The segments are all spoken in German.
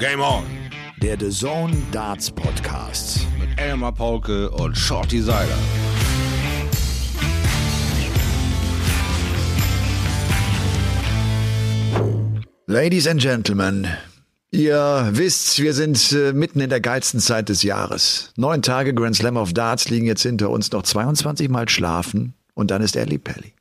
Game on! Der The Zone Darts Podcast. Mit Elmar Paulke und Shorty Seiler. Ladies and Gentlemen, ihr wisst, wir sind äh, mitten in der geilsten Zeit des Jahres. Neun Tage Grand Slam of Darts liegen jetzt hinter uns, noch 22 Mal schlafen und dann ist Ellie Pelli.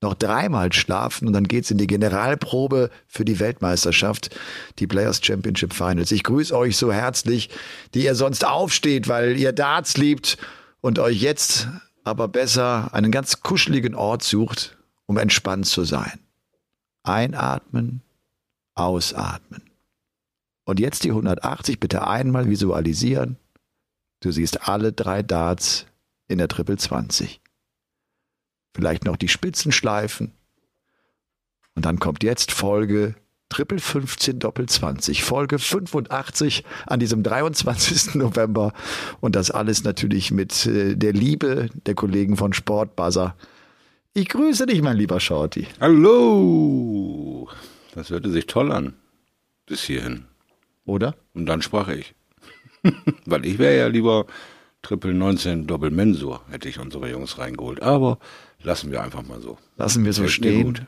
Noch dreimal schlafen und dann geht's in die Generalprobe für die Weltmeisterschaft, die Players Championship Finals. Ich grüße euch so herzlich, die ihr sonst aufsteht, weil ihr Darts liebt und euch jetzt aber besser einen ganz kuscheligen Ort sucht, um entspannt zu sein. Einatmen, ausatmen. Und jetzt die 180 bitte einmal visualisieren. Du siehst alle drei Darts in der Triple 20. Vielleicht noch die Spitzen schleifen. Und dann kommt jetzt Folge Triple 15 Doppel 20, Folge 85 an diesem 23. November. Und das alles natürlich mit äh, der Liebe der Kollegen von Sportbuzzer. Ich grüße dich, mein lieber Shorty. Hallo! Das hörte sich toll an. Bis hierhin. Oder? Und dann sprach ich. Weil ich wäre ja lieber Triple 19 Doppel Mensur, hätte ich unsere Jungs reingeholt. Aber lassen wir einfach mal so. Lassen wir so mir stehen.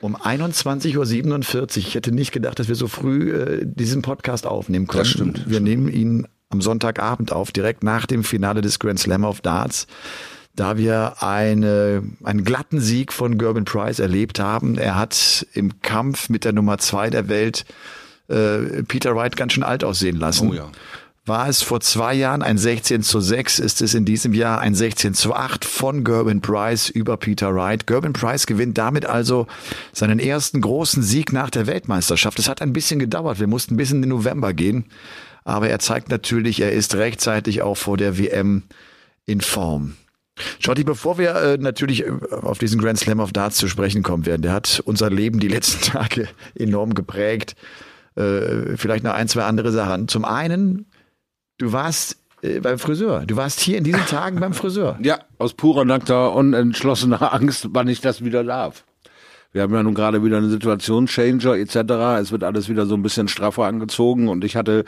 Um 21.47 Uhr. Ich hätte nicht gedacht, dass wir so früh äh, diesen Podcast aufnehmen können. Das stimmt. Wir nehmen ihn am Sonntagabend auf, direkt nach dem Finale des Grand Slam of Darts. Da wir eine, einen glatten Sieg von Gerben Price erlebt haben. Er hat im Kampf mit der Nummer zwei der Welt äh, Peter Wright ganz schön alt aussehen lassen. Oh ja. War es vor zwei Jahren ein 16 zu 6, ist es in diesem Jahr ein 16 zu 8 von Gerben Price über Peter Wright. Gerben Price gewinnt damit also seinen ersten großen Sieg nach der Weltmeisterschaft. Es hat ein bisschen gedauert, wir mussten bis in den November gehen, aber er zeigt natürlich, er ist rechtzeitig auch vor der WM in Form. Schotti, bevor wir äh, natürlich äh, auf diesen Grand Slam of Darts zu sprechen kommen werden, der hat unser Leben die letzten Tage enorm geprägt. Äh, vielleicht noch ein, zwei andere Sachen. Zum einen, du warst äh, beim Friseur. Du warst hier in diesen Tagen beim Friseur. Ja, aus purer, nackter, unentschlossener Angst, wann ich das wieder darf. Wir haben ja nun gerade wieder einen Situationschanger etc. Es wird alles wieder so ein bisschen straffer angezogen und ich hatte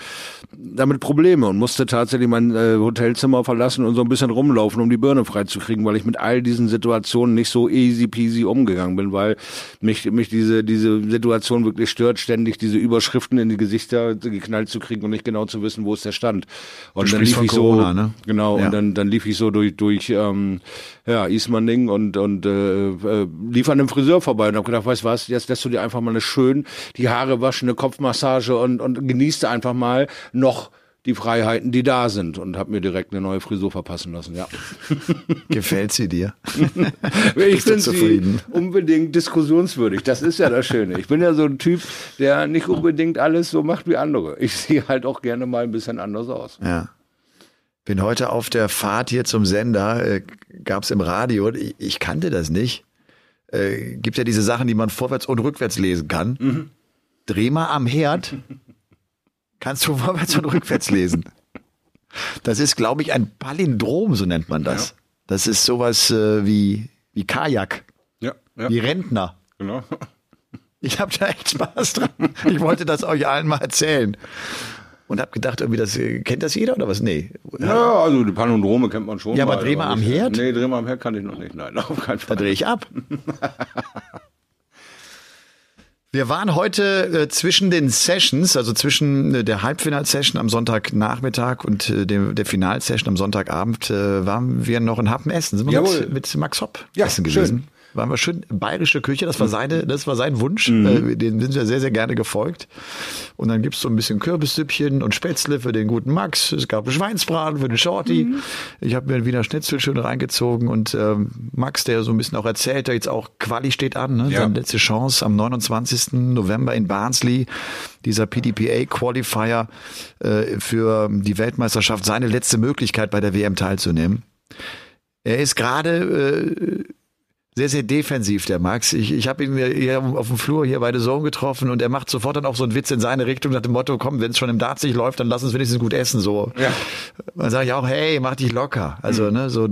damit Probleme und musste tatsächlich mein äh, Hotelzimmer verlassen und so ein bisschen rumlaufen, um die Birne freizukriegen, weil ich mit all diesen Situationen nicht so easy peasy umgegangen bin, weil mich, mich diese, diese Situation wirklich stört, ständig diese Überschriften in die Gesichter geknallt zu kriegen und nicht genau zu wissen, wo ist der Stand. Und dann sprichst lief von ich Corona, so, ne? genau, Ja. und dann, dann lief ich so durch, durch ähm, ja, Ismaning und, und äh, äh, lief an einem Friseur vorbei und hab gedacht, weißt du was, jetzt lässt du dir einfach mal eine schön die Haare waschen, eine Kopfmassage und, und genießt einfach mal noch die Freiheiten, die da sind und hab mir direkt eine neue Frisur verpassen lassen, ja. Gefällt sie dir? Ich du finde sie zufrieden? unbedingt diskussionswürdig. Das ist ja das Schöne. Ich bin ja so ein Typ, der nicht unbedingt alles so macht wie andere. Ich sehe halt auch gerne mal ein bisschen anders aus. Ja. Bin heute auf der Fahrt hier zum Sender, äh, gab's im Radio, ich, ich kannte das nicht. Äh, gibt ja diese Sachen, die man vorwärts und rückwärts lesen kann. Mhm. Dreh mal am Herd, kannst du vorwärts und rückwärts lesen. Das ist, glaube ich, ein Palindrom, so nennt man das. Ja. Das ist sowas äh, wie, wie Kajak, Ja, ja, wie Rentner. genau. Ich habe da echt Spaß dran. Ich wollte das euch allen mal erzählen. Und habe gedacht, irgendwie, das äh, kennt das jeder oder was? Nee. Ja, also die Palindrome kennt man schon. Ja, aber dreh mal am nicht- Herd? Nee, dreh mal am Herd kann ich noch nicht. Nein, auf keinen Da Fall. drehe ich ab. Wir waren heute äh, zwischen den Sessions, also zwischen äh, der Halbfinal-Session am Sonntagnachmittag und äh, dem, der Final-Session am Sonntagabend, äh, waren wir noch in Happen essen. Sind wir mit, mit Max Hopp Ja, essen gewesen. Waren wir schön bayerische Küche, das war seine, das war sein Wunsch. Mhm. Äh, den sind wir sehr, sehr gerne gefolgt. Und dann gibt's so ein bisschen Kürbissüppchen und Spätzle für den guten Max. Es gab Schweinsbraten für den Shorty. Mhm. Ich habe mir einen Wiener Schnitzel schön reingezogen und ähm, Max, der so ein bisschen auch erzählt, der jetzt auch Quali steht an, ne? Ja. seine letzte Chance am 29. November in Barnsley, dieser PDPA Qualifier äh, für die Weltmeisterschaft, seine letzte Möglichkeit bei der WM teilzunehmen. Er ist gerade äh, sehr, sehr defensiv, der Max. Ich, ich habe ihn hier auf dem Flur hier bei The Zone getroffen und er macht sofort dann auch so einen Witz in seine Richtung nach dem Motto, komm, wenn es schon im Darts nicht läuft, dann lass uns wenigstens gut essen. So. Ja. Dann sage ich auch, hey, mach dich locker. Also, ne, so,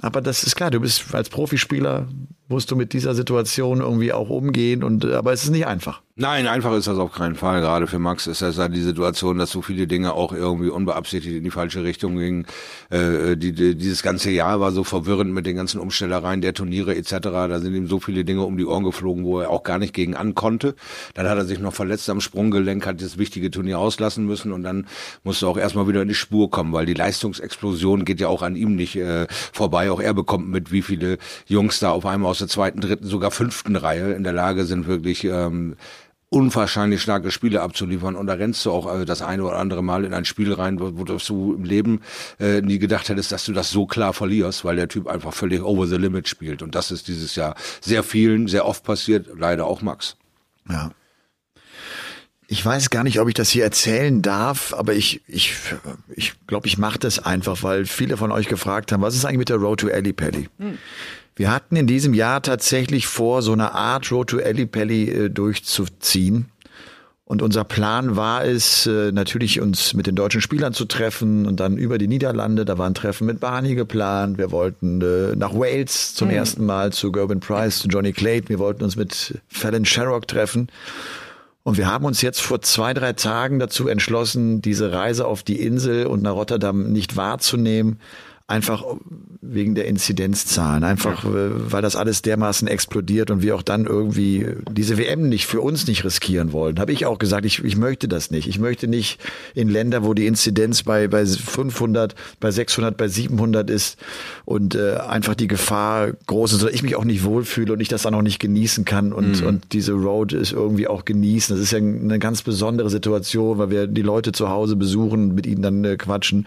aber das ist klar, du bist als Profispieler musst du mit dieser Situation irgendwie auch umgehen und aber es ist nicht einfach. Nein, einfach ist das auf keinen Fall. Gerade für Max ist das ja die Situation, dass so viele Dinge auch irgendwie unbeabsichtigt in die falsche Richtung gingen. Äh, die, die, dieses ganze Jahr war so verwirrend mit den ganzen Umstellereien der Turniere etc. Da sind ihm so viele Dinge um die Ohren geflogen, wo er auch gar nicht gegen ankonnte. Dann hat er sich noch verletzt am Sprunggelenk, hat das wichtige Turnier auslassen müssen und dann musste auch erstmal wieder in die Spur kommen, weil die Leistungsexplosion geht ja auch an ihm nicht äh, vorbei. Auch er bekommt mit, wie viele Jungs da auf einmal aus der zweiten, dritten, sogar fünften Reihe in der Lage sind, wirklich ähm, unwahrscheinlich starke Spiele abzuliefern und da rennst du auch also das eine oder andere Mal in ein Spiel rein, wo, wo du im Leben äh, nie gedacht hättest, dass du das so klar verlierst, weil der Typ einfach völlig over the limit spielt und das ist dieses Jahr sehr vielen, sehr oft passiert, leider auch Max. Ja. Ich weiß gar nicht, ob ich das hier erzählen darf, aber ich ich ich glaube, ich mache das einfach, weil viele von euch gefragt haben, was ist eigentlich mit der Road to Ellipelli? Hm. Wir hatten in diesem Jahr tatsächlich vor, so eine Art Road to Ellipelli äh, durchzuziehen. Und unser Plan war es, äh, natürlich uns mit den deutschen Spielern zu treffen und dann über die Niederlande. Da war ein Treffen mit Barney geplant. Wir wollten äh, nach Wales zum mhm. ersten Mal zu Gerben Price, zu Johnny Clayton. Wir wollten uns mit Fallon Sherrock treffen. Und wir haben uns jetzt vor zwei, drei Tagen dazu entschlossen, diese Reise auf die Insel und nach Rotterdam nicht wahrzunehmen, einfach wegen der Inzidenzzahlen, einfach. Äh, weil das alles dermaßen explodiert und wir auch dann irgendwie diese WM nicht für uns nicht riskieren wollen. Habe ich auch gesagt, ich, ich möchte das nicht. Ich möchte nicht in Länder, wo die Inzidenz bei bei 500, bei 600, bei 700 ist und äh, einfach die Gefahr groß ist, dass ich mich auch nicht wohlfühle und ich das dann auch nicht genießen kann und mhm. und diese Road ist irgendwie auch genießen. Das ist ja eine ganz besondere Situation, weil wir die Leute zu Hause besuchen, mit ihnen dann äh, quatschen.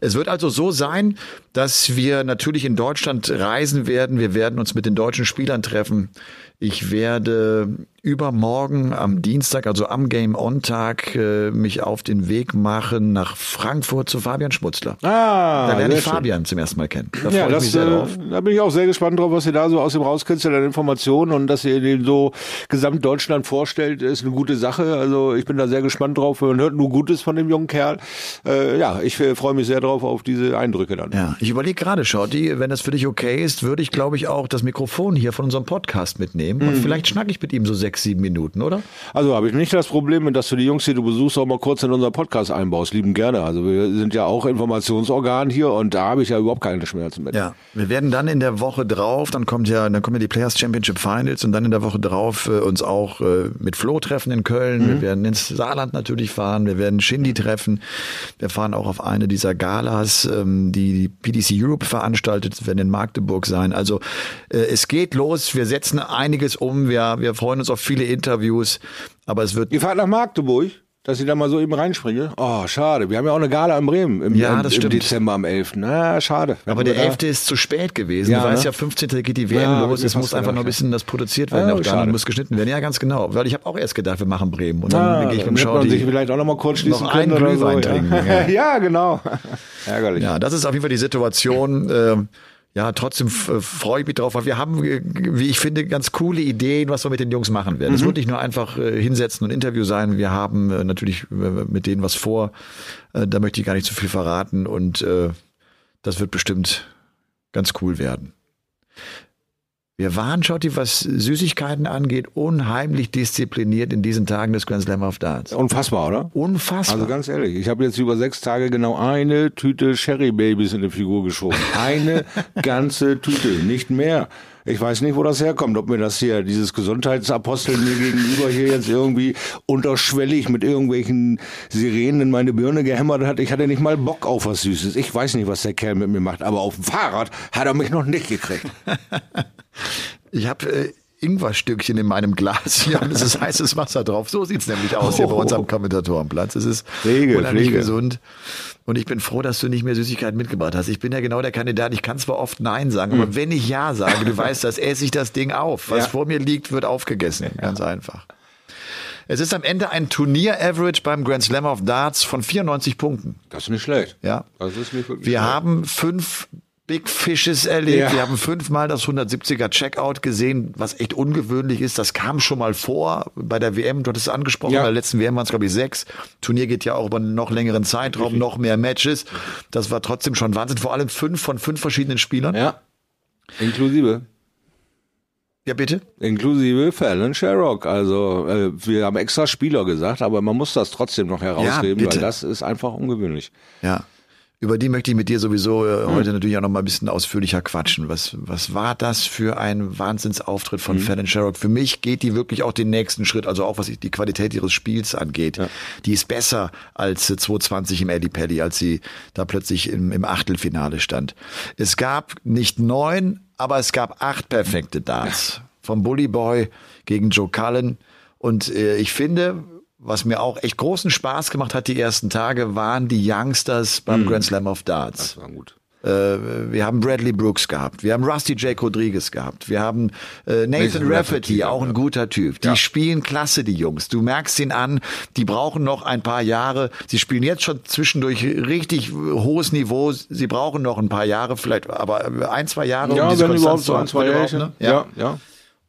Es wird also so sein, dass wir natürlich in Deutschland reisen werden. Wir werden uns mit den deutschen Spielern treffen. Ich werde übermorgen am Dienstag, also am Game On Tag, äh, mich auf den Weg machen nach Frankfurt zu Fabian Schmutzler. Ah, da lerne ich Fabian schön. zum ersten Mal kennen. Da ja, das, äh, Da bin ich auch sehr gespannt drauf, was ihr da so aus dem rauskitzelt an Informationen und dass ihr den so Gesamtdeutschland vorstellt, ist eine gute Sache. Also ich bin da sehr gespannt drauf. Man hört nur Gutes von dem jungen Kerl. Äh, ja, ich äh, freue mich sehr drauf auf diese Eindrücke dann. Ja, ich überlege gerade, Shorty, wenn das für dich okay ist, würde ich, glaube ich, auch das Mikrofon hier von unserem Podcast mitnehmen mhm. und vielleicht schnacke ich mit ihm so sechs sechs, sieben Minuten, oder? Also habe ich nicht das Problem, dass du die Jungs, die du besuchst, auch mal kurz in unseren Podcast einbaust. Lieben gerne. Also wir sind ja auch Informationsorgan hier und da habe ich ja überhaupt keine Schmerzen mit. Ja, wir werden dann in der Woche drauf, dann kommt ja, dann kommen ja die Players Championship Finals und dann in der Woche drauf äh, uns auch äh, mit Flo treffen in Köln. Mhm. Wir werden ins Saarland natürlich fahren. Wir werden Shindy treffen. Wir fahren auch auf eine dieser Galas, ähm, die die PDC Europe veranstaltet, werden in Magdeburg sein. Also äh, es geht los. Wir setzen einiges um. Wir, wir freuen uns auf auf viele Interviews, aber es wird. Ihr fahrt nach Magdeburg? Dass ich da mal so eben reinspringe. Oh, schade. Wir haben ja auch eine Gala in Bremen im, ja, das im, im Dezember am 11. Na, schade. Aber der 11. ist zu spät gewesen. Ja, du weißt ne? ja, 15. geht die WM ja, los. Es muss einfach noch ein bisschen das produziert werden. Ja, auch da muss geschnitten werden. Ja, ganz genau. Weil ich habe auch erst gedacht, wir machen Bremen. Und dann gehe ich mit dem Schau. sich vielleicht auch noch mal kurz schließen noch einen Glühwein so, trinken. Ja. genau. Ärgerlich. Ja, das ist auf jeden Fall die Situation. Äh, ja, trotzdem freue ich mich drauf, weil wir haben, äh, wie ich finde, ganz coole Ideen, was wir mit den Jungs machen werden. Es mhm. wird nicht nur einfach äh, hinsetzen und Interview sein. Wir haben äh, natürlich äh, mit denen was vor. Äh, da möchte ich gar nicht zu viel verraten und äh, das wird bestimmt ganz cool werden. Wir waren, Schotti, was Süßigkeiten angeht, unheimlich diszipliniert in diesen Tagen des Grand Slam of Darts. Unfassbar, oder? Unfassbar. Also ganz ehrlich, ich habe jetzt über sechs Tage genau eine Tüte Sherry Babys in die Figur geschoben. Eine ganze Tüte, nicht mehr. Ich weiß nicht, wo das herkommt, ob mir das hier, dieses Gesundheitsapostel mir gegenüber hier jetzt irgendwie unterschwellig mit irgendwelchen Sirenen in meine Birne gehämmert hat. Ich hatte nicht mal Bock auf was Süßes. Ich weiß nicht, was der Kerl mit mir macht, aber auf dem Fahrrad hat er mich noch nicht gekriegt. ich habe äh, Ingwerstückchen in meinem Glas hier und es ist heißes Wasser drauf. So sieht's nämlich aus hier bei uns am Kommentatorenplatz. Es ist Pflege, unheimlich Pflege. gesund. Und ich bin froh, dass du nicht mehr Süßigkeiten mitgebracht hast. Ich bin ja genau der Kandidat. Ich kann zwar oft Nein sagen, aber hm. wenn ich Ja sage, du weißt, das esse ich das Ding auf. Was ja. vor mir liegt, wird aufgegessen. Ganz ja. einfach. Es ist am Ende ein Turnier-Average beim Grand Slam of Darts von 94 Punkten. Das ist nicht schlecht. Ja. Das ist nicht wirklich Wir schlecht. haben fünf Big Fishes erlebt. Ja. Wir haben fünfmal das 170er Checkout gesehen, was echt ungewöhnlich ist. Das kam schon mal vor bei der WM. Du hattest es angesprochen. Ja. Bei der letzten WM waren es, glaube ich, sechs. Turnier geht ja auch über einen noch längeren Zeitraum, noch mehr Matches. Das war trotzdem schon Wahnsinn. Vor allem fünf von fünf verschiedenen Spielern. Ja. Inklusive. Ja, bitte? Inklusive Fallon Sherrock. Also äh, wir haben extra Spieler gesagt, aber man muss das trotzdem noch herausheben, bitte. weil das ist einfach ungewöhnlich. Ja. Über die möchte ich mit dir sowieso äh, heute natürlich auch noch mal ein bisschen ausführlicher quatschen. Was, was war das für ein Wahnsinnsauftritt von Fallon Sherrock? Für mich geht die wirklich auch den nächsten Schritt, also auch was die Qualität ihres Spiels angeht. Die ist besser als äh, 220 im Eddie Paddy, als sie da plötzlich im, im Achtelfinale stand. Es gab nicht neun, aber es gab acht perfekte Darts. Vom Bully Boy gegen Joe Cullen. Und äh, ich finde, was mir auch echt großen Spaß gemacht hat die ersten Tage, waren die Youngsters beim Grand Slam of Darts. Das war gut. Äh, wir haben Bradley Brooks gehabt, wir haben Rusty Jake Rodriguez gehabt, wir haben äh, Nathan, Rafferty, auch ein ja. guter Typ. Die spielen klasse, die Jungs. Du merkst ihn an, die brauchen noch ein paar Jahre. Sie spielen jetzt schon zwischendurch richtig hohes Niveau. Sie brauchen noch ein paar Jahre, vielleicht, aber ein, zwei Jahre, Ja, diese wenn überhaupt Konstanz so zu ein, haben. ne? Ja, ja.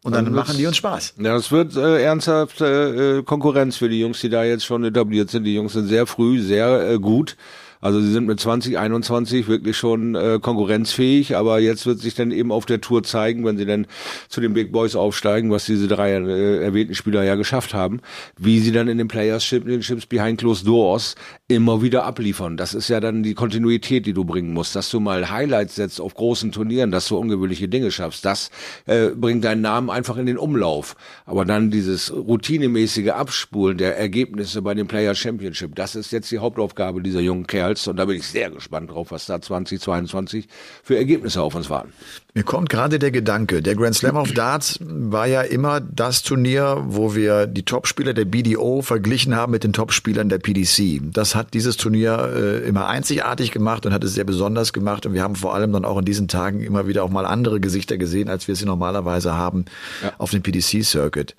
Und dann Dann machen die uns Spaß. Ja, es wird äh, ernsthafte äh, Konkurrenz für die Jungs, die da jetzt schon etabliert sind. Die Jungs sind sehr früh, sehr äh, gut. Also sie sind mit 20, 21 wirklich schon äh, konkurrenzfähig, aber jetzt wird sich dann eben auf der Tour zeigen, wenn sie dann zu den Big Boys aufsteigen, was diese drei äh, erwähnten Spieler ja geschafft haben, wie sie dann in den Players Championships behind closed doors immer wieder abliefern. Das ist ja dann die Kontinuität, die du bringen musst, dass du mal Highlights setzt auf großen Turnieren, dass du ungewöhnliche Dinge schaffst. Das äh, bringt deinen Namen einfach in den Umlauf. Aber dann dieses routinemäßige Abspulen der Ergebnisse bei den Player Championship, das ist jetzt die Hauptaufgabe dieser jungen Kerls und da bin ich sehr gespannt drauf, was da 2022 für Ergebnisse auf uns warten. Mir kommt gerade der Gedanke, der Grand Slam of Darts war ja immer das Turnier, wo wir die Topspieler der BDO verglichen haben mit den Topspielern der PDC. Das hat dieses Turnier äh, immer einzigartig gemacht und hat es sehr besonders gemacht und wir haben vor allem dann auch in diesen Tagen immer wieder auch mal andere Gesichter gesehen, als wir sie normalerweise haben auf dem PDC Circuit.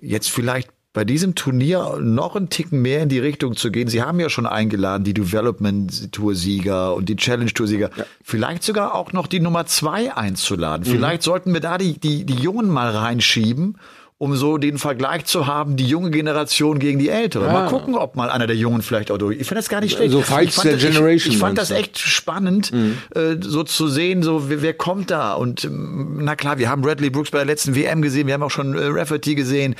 Jetzt vielleicht bei diesem Turnier noch einen Ticken mehr in die Richtung zu gehen. Sie haben ja schon eingeladen, die Development-Tour-Sieger und die Challenge-Tour-Sieger. Vielleicht sogar auch noch die Nummer zwei einzuladen. Vielleicht sollten wir da die, die, die Jungen mal reinschieben, um so den Vergleich zu haben, die junge Generation gegen die ältere. Mal gucken, ob mal einer der Jungen vielleicht auch durch. Ich finde das gar nicht schlecht. So Fights ich fand, der das- Generation, Ich, ich fand das echt spannend, äh, so zu sehen, so wer, wer kommt da. Und ähm, na klar, wir haben Bradley Brooks bei der letzten WM gesehen, wir haben auch schon äh, Rafferty gesehen.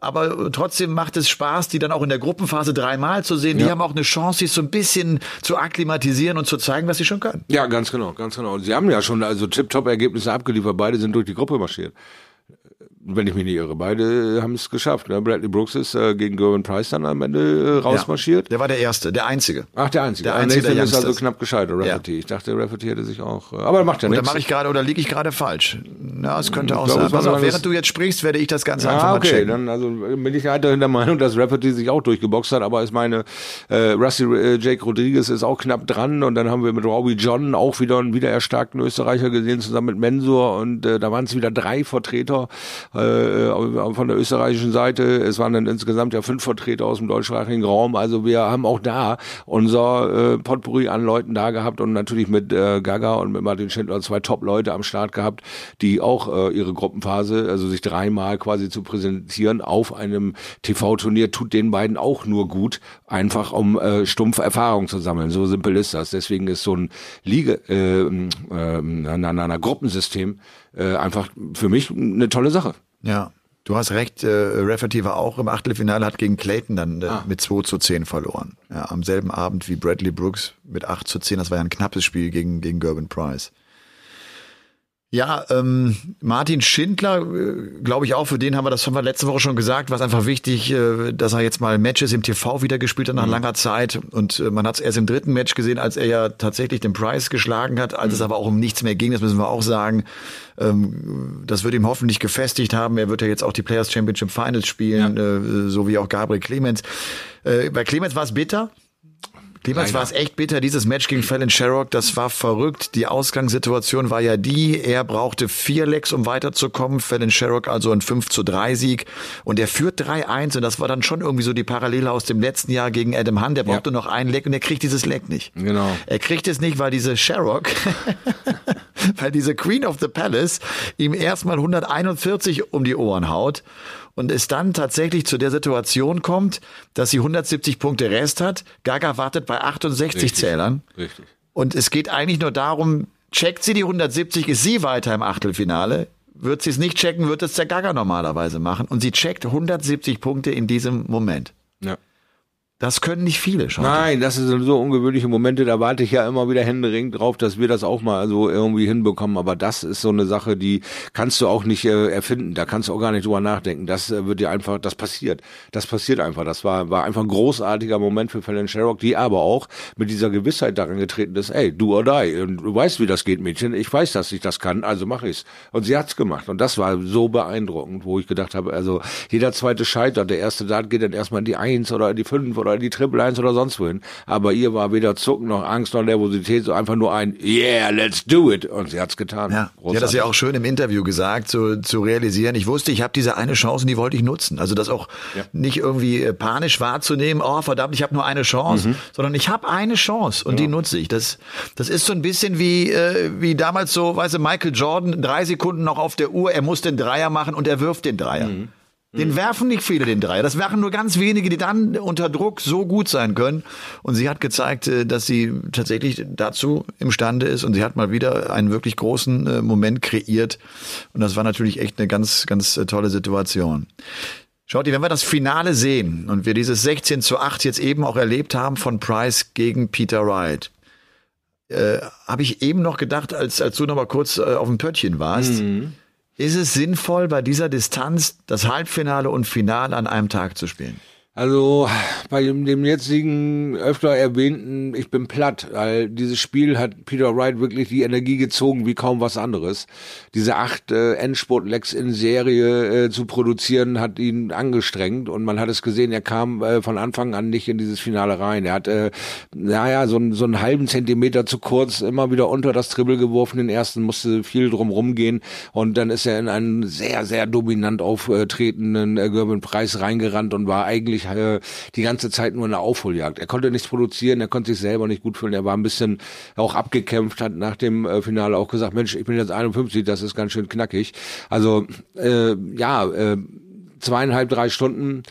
Aber äh, trotzdem macht es Spaß, die dann auch in der Gruppenphase dreimal zu sehen. Die haben auch eine Chance, sich so ein bisschen zu akklimatisieren und zu zeigen, was sie schon können. Ja, ganz genau, ganz genau. Und sie haben ja schon also Tip-Top-Ergebnisse abgeliefert. Beide sind durch die Gruppe marschiert. Wenn ich mich nicht irre, beide haben es geschafft. Ne? Bradley Brooks ist äh, gegen Gervin Price dann am Ende äh, rausmarschiert. Der war der Erste, der Einzige. Ach, der Einzige. Der Einzige Nathan der ist also knapp gescheitert, Rafferty. Ich dachte, Rafferty hätte sich auch... Äh, aber macht ja Oder nichts. mache ich gerade oder liege ich gerade falsch? Na, es könnte auch glaube, sein. Pass auf, während du jetzt sprichst, werde ich das Ganze einfach Ah, mal okay, checken. dann also bin ich weiterhin der Meinung, dass Rafferty sich auch durchgeboxt hat, aber ich meine, äh, Rusty äh, Jake Rodriguez ist auch knapp dran und dann haben wir mit Robbie John auch wieder einen wieder erstarkten Österreicher gesehen, zusammen mit Mensur und äh, da waren es wieder drei Vertreter äh, von der österreichischen Seite. Es waren dann insgesamt ja fünf Vertreter aus dem deutschsprachigen Raum, also wir haben auch da unser äh, Potpourri an Leuten da gehabt und natürlich mit äh, Gaga und mit Martin Schindler zwei Top-Leute am Start gehabt, die auch äh, ihre Gruppenphase, also sich dreimal quasi zu präsentieren auf einem TV-Turnier, tut den beiden auch nur gut, einfach um äh, stumpf Erfahrung zu sammeln. So simpel ist das. Deswegen ist so ein Liege, äh, äh, na, na, na, Gruppensystem äh, einfach für mich eine tolle Sache. Ja. Du hast recht, äh, Rafferty war auch im Achtelfinale, hat gegen Clayton dann äh, Ah. mit 2 zu 10 verloren. Ja, am selben Abend wie Bradley Brooks mit 8 zu 10. Das war ja ein knappes Spiel gegen, gegen Gervin Price. Ja, ähm, Martin Schindler, äh, glaube ich auch, für den haben wir, das haben wir letzte Woche schon gesagt, war es einfach wichtig, äh, dass er jetzt mal Matches im TV wieder gespielt hat nach langer Zeit. Und äh, man hat es erst im dritten Match gesehen, als er ja tatsächlich den Price geschlagen hat, als es aber auch um nichts mehr ging, das müssen wir auch sagen. Ähm, das wird ihm hoffentlich gefestigt haben. Er wird ja jetzt auch die Players Championship Finals spielen, äh, so wie auch Gabriel Clemens. Äh, bei Clemens war es bitter. Clemens war es echt bitter. Dieses Match gegen Fallon Sherrock, das war verrückt. Die Ausgangssituation war ja die, er brauchte vier Lecks, um weiterzukommen. Fallon Sherrock also ein 5 zu 3 Sieg. Und er führt 3-1 und das war dann schon irgendwie so die Parallele aus dem letzten Jahr gegen Adam Hunt. Der brauchte noch ein Leck und er kriegt dieses Leck nicht. Genau. Er kriegt es nicht, weil diese Sherrock, weil diese Queen of the Palace ihm erstmal 141 um die Ohren haut und es dann tatsächlich zu der Situation kommt, dass sie 170 Punkte Rest hat. Gaga wartet bei 68 Richtig. Zählern. Richtig. Und es geht eigentlich nur darum, checkt sie die 170, ist sie weiter im Achtelfinale. wird sie es nicht checken, wird es der Gaga normalerweise machen. Und sie checkt 170 Punkte in diesem Moment. Das können nicht viele schon. Nein, das sind so ungewöhnliche Momente, da warte ich ja immer wieder händeringend drauf, dass wir das auch mal so irgendwie hinbekommen. Aber das ist so eine Sache, die kannst du auch nicht äh, erfinden. Da kannst du auch gar nicht drüber nachdenken. Das äh, wird dir einfach, das passiert. Das passiert einfach. Das war, war einfach ein großartiger Moment für Fallon Sherrock, die aber auch mit dieser Gewissheit daran getreten ist, ey, du or die. Und du weißt, wie das geht, Mädchen. Ich weiß, dass ich das kann, also mache ich's. Und sie hat's gemacht. Und das war so beeindruckend, wo ich gedacht habe, also jeder zweite scheitert. Der erste Dart geht dann erstmal in die Eins oder in die Fünf oder in die Triple Eins oder sonst wohin. Aber ihr war weder Zucken noch Angst noch Nervosität, so einfach nur ein Yeah, let's do it. Und sie hat's getan. Ja, sie hat das ja auch schön im Interview gesagt, so, zu realisieren. Ich wusste, ich habe diese eine Chance und die wollte ich nutzen. Also das auch ja. nicht irgendwie äh, panisch wahrzunehmen, oh verdammt, ich habe nur eine Chance, mhm. sondern ich habe eine Chance und ja. die nutze ich. Das, das ist so ein bisschen wie, äh, wie damals so, weißt du, Michael Jordan, drei Sekunden noch auf der Uhr, er muss den Dreier machen und er wirft den Dreier. Mhm. Den mhm. werfen nicht viele den Dreier. Das werfen nur ganz wenige, die dann unter Druck so gut sein können. Und sie hat gezeigt, äh, dass sie tatsächlich dazu imstande ist. Und sie hat mal wieder einen wirklich großen äh, Moment kreiert. Und das war natürlich echt eine ganz, ganz äh, tolle Situation. Schaut ihr, wenn wir das Finale sehen und wir dieses 16 zu 8 jetzt eben auch erlebt haben von Price gegen Peter Wright, äh, habe ich eben noch gedacht, als, als du noch mal kurz äh, auf dem Pöttchen warst, mhm ist es sinnvoll, bei dieser Distanz das Halbfinale und Finale an einem Tag zu spielen? Also bei dem jetzigen öfter erwähnten, ich bin platt, weil dieses Spiel hat Peter Wright wirklich die Energie gezogen wie kaum was anderes. Diese acht äh, Endspurt-Lecks in Serie äh, zu produzieren, hat ihn angestrengt und man hat es gesehen, er kam äh, von Anfang an nicht in dieses Finale rein. Er hat, äh, naja, so, so einen halben Zentimeter zu kurz immer wieder unter das Triple geworfen, den ersten musste viel drum rumgehen und dann ist er in einen sehr, sehr dominant auftretenden äh, Gerben Preis reingerannt und war eigentlich die ganze Zeit nur eine Aufholjagd. Er konnte nichts produzieren, er konnte sich selber nicht gut fühlen, er war ein bisschen auch abgekämpft, hat nach dem äh, Finale auch gesagt, Mensch, ich bin jetzt 51, das ist ganz schön knackig. Also äh, ja, äh, zweieinhalb, drei Stunden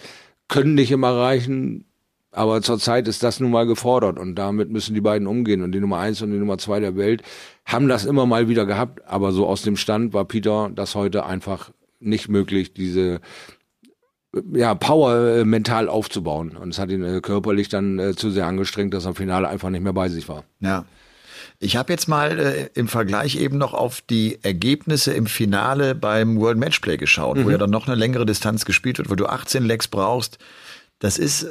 können nicht immer reichen, aber zurzeit ist das nun mal gefordert und damit müssen die beiden umgehen. Und die Nummer eins und die Nummer zwei der Welt haben das immer mal wieder gehabt, aber so aus dem Stand war Peter das heute einfach nicht möglich, diese ja, Power äh, mental aufzubauen. Und es hat ihn äh, körperlich dann äh, zu sehr angestrengt, dass er im Finale einfach nicht mehr bei sich war. Ja. Ich habe jetzt mal äh, im Vergleich eben noch auf die Ergebnisse im Finale beim World Matchplay geschaut, mhm. wo ja dann noch eine längere Distanz gespielt wird, wo du 18 Legs brauchst. Das ist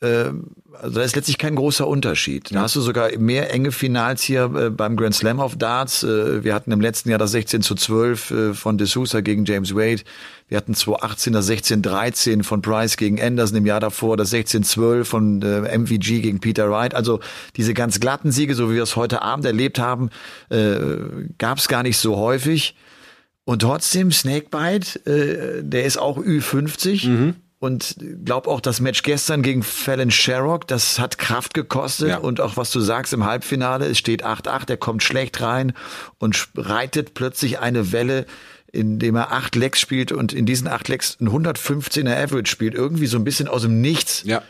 äh, also da ist letztlich kein großer Unterschied. Da hast du sogar mehr enge Finals hier äh, beim Grand Slam of Darts. Äh, wir hatten im letzten Jahr das 16 zu 12 äh, von De Sousa gegen James Wade. Wir hatten 2018 das 16 13 von Price gegen Anderson im Jahr davor, das 16 12 von äh, MVG gegen Peter Wright. Also diese ganz glatten Siege, so wie wir es heute Abend erlebt haben, äh, gab es gar nicht so häufig. Und trotzdem, Snakebite, äh, der ist auch Ü50. Mhm und glaub auch das Match gestern gegen Fallon Sherrock, das hat Kraft gekostet ja. und auch was du sagst im Halbfinale, es steht 8-8, er kommt schlecht rein und reitet plötzlich eine Welle, indem er acht Lecks spielt und in diesen acht Lecks ein 115er Average spielt, irgendwie so ein bisschen aus dem Nichts. Ja.